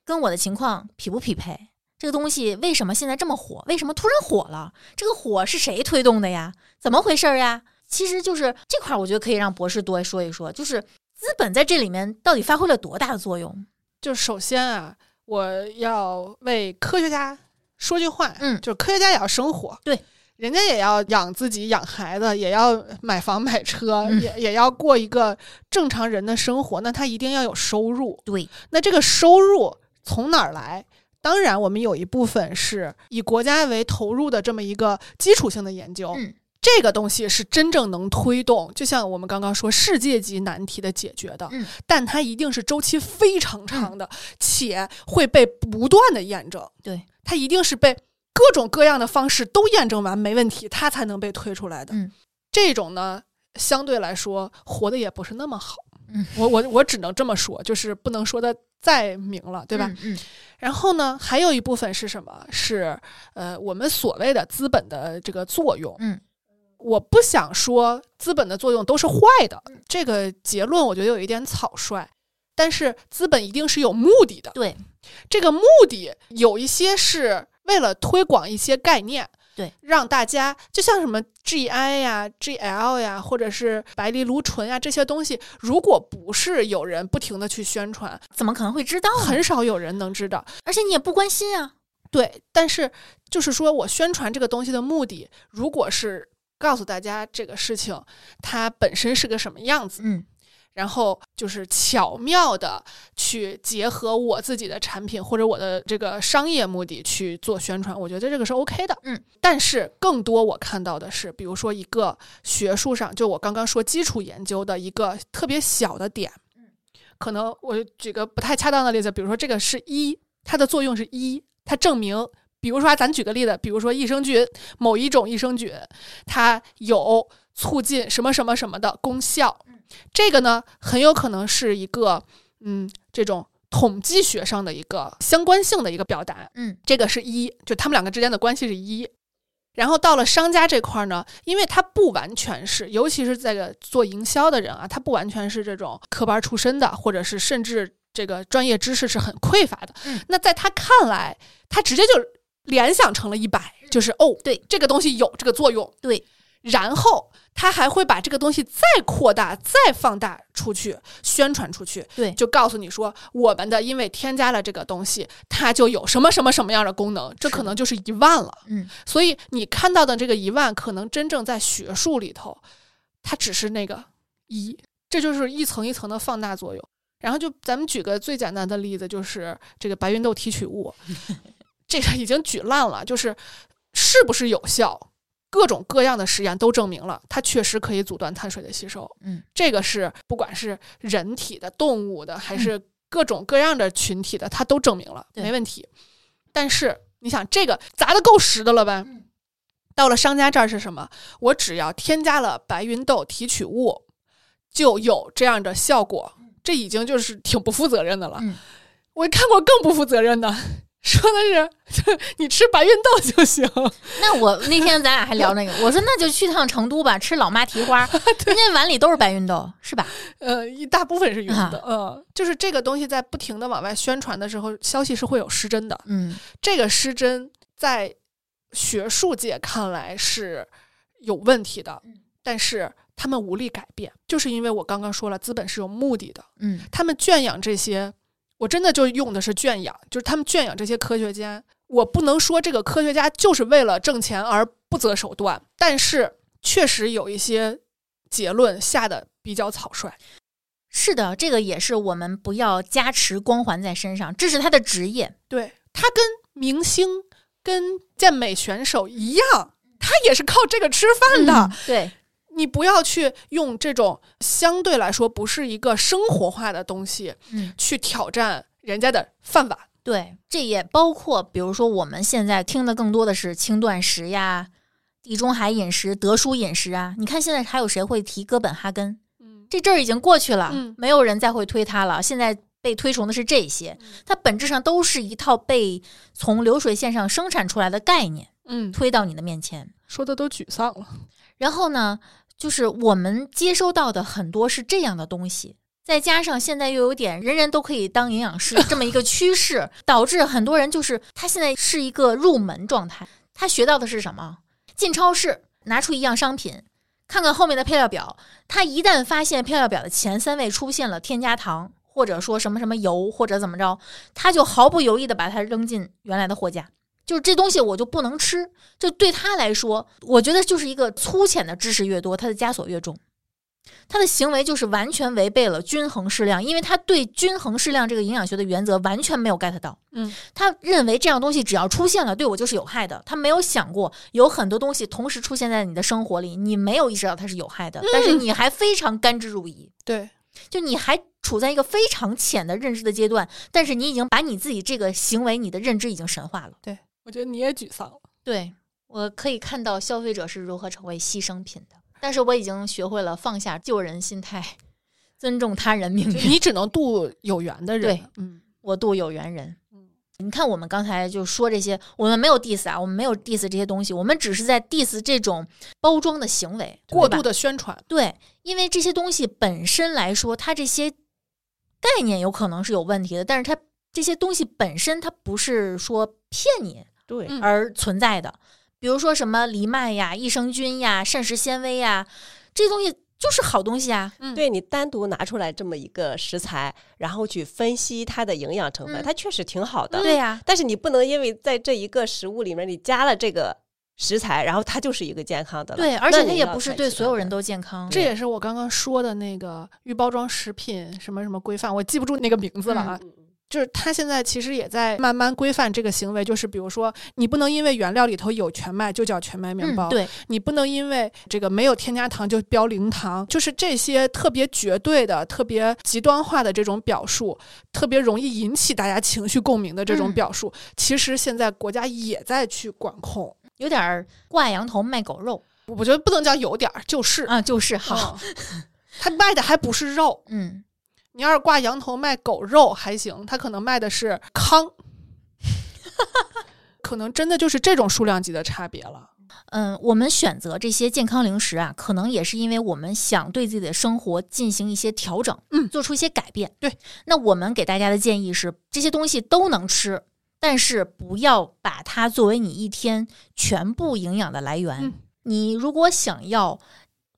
跟我的情况匹不匹配？这个东西为什么现在这么火？为什么突然火了？这个火是谁推动的呀？怎么回事儿呀？其实就是这块，儿，我觉得可以让博士多说一说，就是资本在这里面到底发挥了多大的作用？就首先啊，我要为科学家说句话，嗯就是科学家也要生活，对，人家也要养自己、养孩子，也要买房买车，嗯也也要过一个正常人的生活，那他一定要有收入。对，那这个收入从哪儿来？当然，我们有一部分是以国家为投入的这么一个基础性的研究，嗯这个东西是真正能推动，就像我们刚刚说世界级难题的解决的，嗯但它一定是周期非常长的，且会被不断的验证。对，它一定是被各种各样的方式都验证完没问题，它才能被推出来的。嗯这种呢，相对来说活的也不是那么好。嗯我我我只能这么说，就是不能说的再明了，对吧？嗯嗯然后呢，还有一部分是什么？是呃，我们所谓的资本的这个作用。嗯，我不想说资本的作用都是坏的，这个结论我觉得有一点草率。但是资本一定是有目的的，对，这个目的有一些是为了推广一些概念，对，让大家就像什么 GI 呀、GL 呀，或者是白藜芦醇呀这些东西，如果不是有人不停的去宣传，怎么可能会知道？很少有人能知道。而且你也不关心啊。对，但是就是说我宣传这个东西的目的，如果是告诉大家这个事情它本身是个什么样子，嗯，然后就是巧妙的去结合我自己的产品或者我的这个商业目的去做宣传，我觉得这个是 OK 的。嗯，但是更多我看到的是，比如说一个学术上，就我刚刚说基础研究的一个特别小的点，嗯可能我举个不太恰当的例子，比如说这个是一，它的作用是一，它证明。比如说啊，咱举个例子，比如说益生菌，某一种益生菌，它有促进什么什么什么的功效。这个呢，很有可能是一个嗯，这种统计学上的一个相关性的一个表达。嗯，这个是一，就他们两个之间的关系是一。然后到了商家这块儿呢，因为他不完全是，尤其是这个做营销的人啊，他不完全是这种科班出身的，或者是甚至这个专业知识是很匮乏的。嗯那在他看来，他直接就联想成了一百，就是哦，对，这个东西有这个作用。对，然后他还会把这个东西再扩大、再放大出去，宣传出去。对就告诉你说，我们的因为添加了这个东西，它就有什么什么什么样的功能，这可能就是一万了。嗯，所以你看到的这个一万，可能真正在学术里头，它只是那个一，这就是一层一层的放大作用。然后就咱们举个最简单的例子，就是这个白芸豆提取物，这个已经举烂了，就是是不是有效？各种各样的实验都证明了，它确实可以阻断碳水的吸收。嗯，这个是不管是人体的、动物的，还是各种各样的群体的，它都证明了，对没问题。但是你想，这个砸的够实的了吧？嗯到了商家这儿是什么？我只要添加了白芸豆提取物，就有这样的效果。这已经就是挺不负责任的了。嗯我看过更不负责任的，说的是你吃白芸豆就行。那我那天咱俩还聊那个，我说那就去趟成都吧，吃老妈蹄花，人家碗里都是白芸豆，是吧？呃，一大部分是云啊。的，嗯，就是这个东西在不停的往外宣传的时候，消息是会有失真的。嗯。这个失真在学术界看来是有问题的，嗯。但是他们无力改变，就是因为我刚刚说了，资本是有目的的，嗯。他们圈养这些，我真的就用的是圈养，就是他们圈养这些科学家。我不能说这个科学家就是为了挣钱而不择手段，但是确实有一些结论下的比较草率。是的，这个也是我们不要加持光环在身上，这是他的职业。对他跟明星、跟健美选手一样，他也是靠这个吃饭的。嗯对，你不要去用这种相对来说不是一个生活化的东西嗯。去挑战人家的饭碗。对，这也包括，比如说我们现在听的更多的是轻断食呀、地中海饮食、德叔饮食啊。你看现在还有谁会提哥本哈根？嗯，这阵儿已经过去了，嗯没有人再会推它了。现在被推崇的是这些，嗯它本质上都是一套被从流水线上生产出来的概念嗯，推到你的面前。说的都沮丧了。然后呢，就是我们接收到的很多是这样的东西，再加上现在又有点人人都可以当营养师这么一个趋势，导致很多人就是他现在是一个入门状态。他学到的是什么？进超市拿出一样商品，看看后面的配料表，他一旦发现配料表的前三位出现了添加糖，或者说什么什么油，或者怎么着，他就毫不犹豫的把它扔进原来的货架。就是这东西我就不能吃，就对他来说，我觉得就是一个粗浅的知识越多，他的枷锁越重。他的行为就是完全违背了均衡适量，因为他对均衡适量这个营养学的原则完全没有 get 到。嗯，他认为这样东西只要出现了，对我就是有害的。他没有想过有很多东西同时出现在你的生活里，你没有意识到它是有害的，但是你还非常甘之如饴。对，就你还处在一个非常浅的认知的阶段，但是你已经把你自己这个行为、你的认知已经神化了。我觉得你也沮丧了。对我可以看到消费者是如何成为牺牲品的，但是我已经学会了放下救人心态，尊重他人命运。你只能渡有缘的人。对，嗯，我渡有缘人嗯。你看，我们刚才就说这些，我们没有 diss 啊，我们没有 diss 这些东西，我们只是在 diss 这种包装的行为，过度的宣传。对，因为这些东西本身来说，它这些概念有可能是有问题的，但是它这些东西本身它不是说骗你，对，嗯而存在的，比如说什么藜麦呀、益生菌呀、膳食纤维呀，这些东西就是好东西啊。嗯对你单独拿出来这么一个食材，然后去分析它的营养成分，嗯它确实挺好的。对呀、但是你不能因为在这一个食物里面你加了这个食材，然后它就是一个健康的了。对，而且它也不是对所有人都健康。这也是我刚刚说的那个预包装食品什么什么规范，我记不住那个名字了啊。就是他现在其实也在慢慢规范这个行为，就是比如说，你不能因为原料里头有全麦就叫全麦面包，嗯，对，你不能因为这个没有添加糖就标零糖，就是这些特别绝对的、特别极端化的这种表述，特别容易引起大家情绪共鸣的这种嗯表述，其实现在国家也在去管控。有点儿挂羊头卖狗肉我觉得不能叫有点儿，就是啊，就是好。嗯他卖的还不是肉，嗯，你要是挂羊头卖狗肉还行，他可能卖的是糠，可能真的就是这种数量级的差别了。嗯，我们选择这些健康零食啊，可能也是因为我们想对自己的生活进行一些调整，嗯做出一些改变。对，那我们给大家的建议是，这些东西都能吃，但是不要把它作为你一天全部营养的来源。嗯你如果想要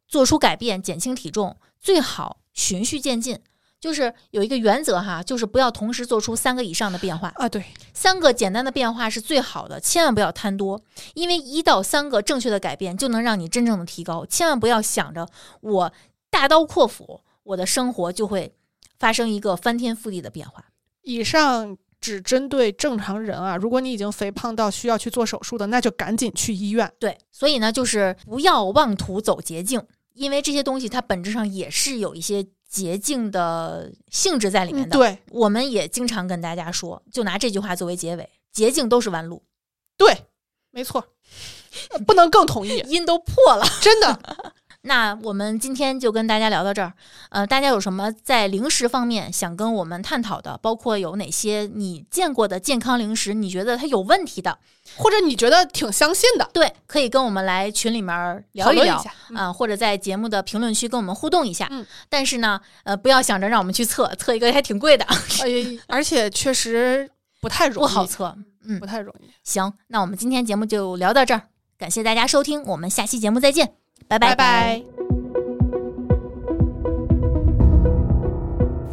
做出改变、减轻体重，最好循序渐进。就是有一个原则哈，就是不要同时做出三个以上的变化。啊，对，三个简单的变化是最好的，千万不要贪多，因为一到三个正确的改变就能让你真正的提高。千万不要想着我大刀阔斧，我的生活就会发生一个翻天覆地的变化。以上只针对正常人啊，如果你已经肥胖到需要去做手术的，那就赶紧去医院。对，所以呢，就是不要妄图走捷径，因为这些东西它本质上也是有一些捷径的性质在里面的。嗯对我们也经常跟大家说，就拿这句话作为结尾：捷径都是弯路，对，没错，呃 不能更同意，音都破了。真的。那我们今天就跟大家聊到这儿。呃，大家有什么在零食方面想跟我们探讨的？包括有哪些你见过的健康零食，你觉得它有问题的？或者你觉得挺相信的，对，可以跟我们来群里面聊一聊。啊、或者在节目的评论区跟我们互动一下。嗯，但是呢，呃，不要想着让我们去测，测一个还挺贵的，呃，而且确实不太容易，不好测。嗯不，太容易。行，那我们今天节目就聊到这儿，感谢大家收听，我们下期节目再见，拜拜拜。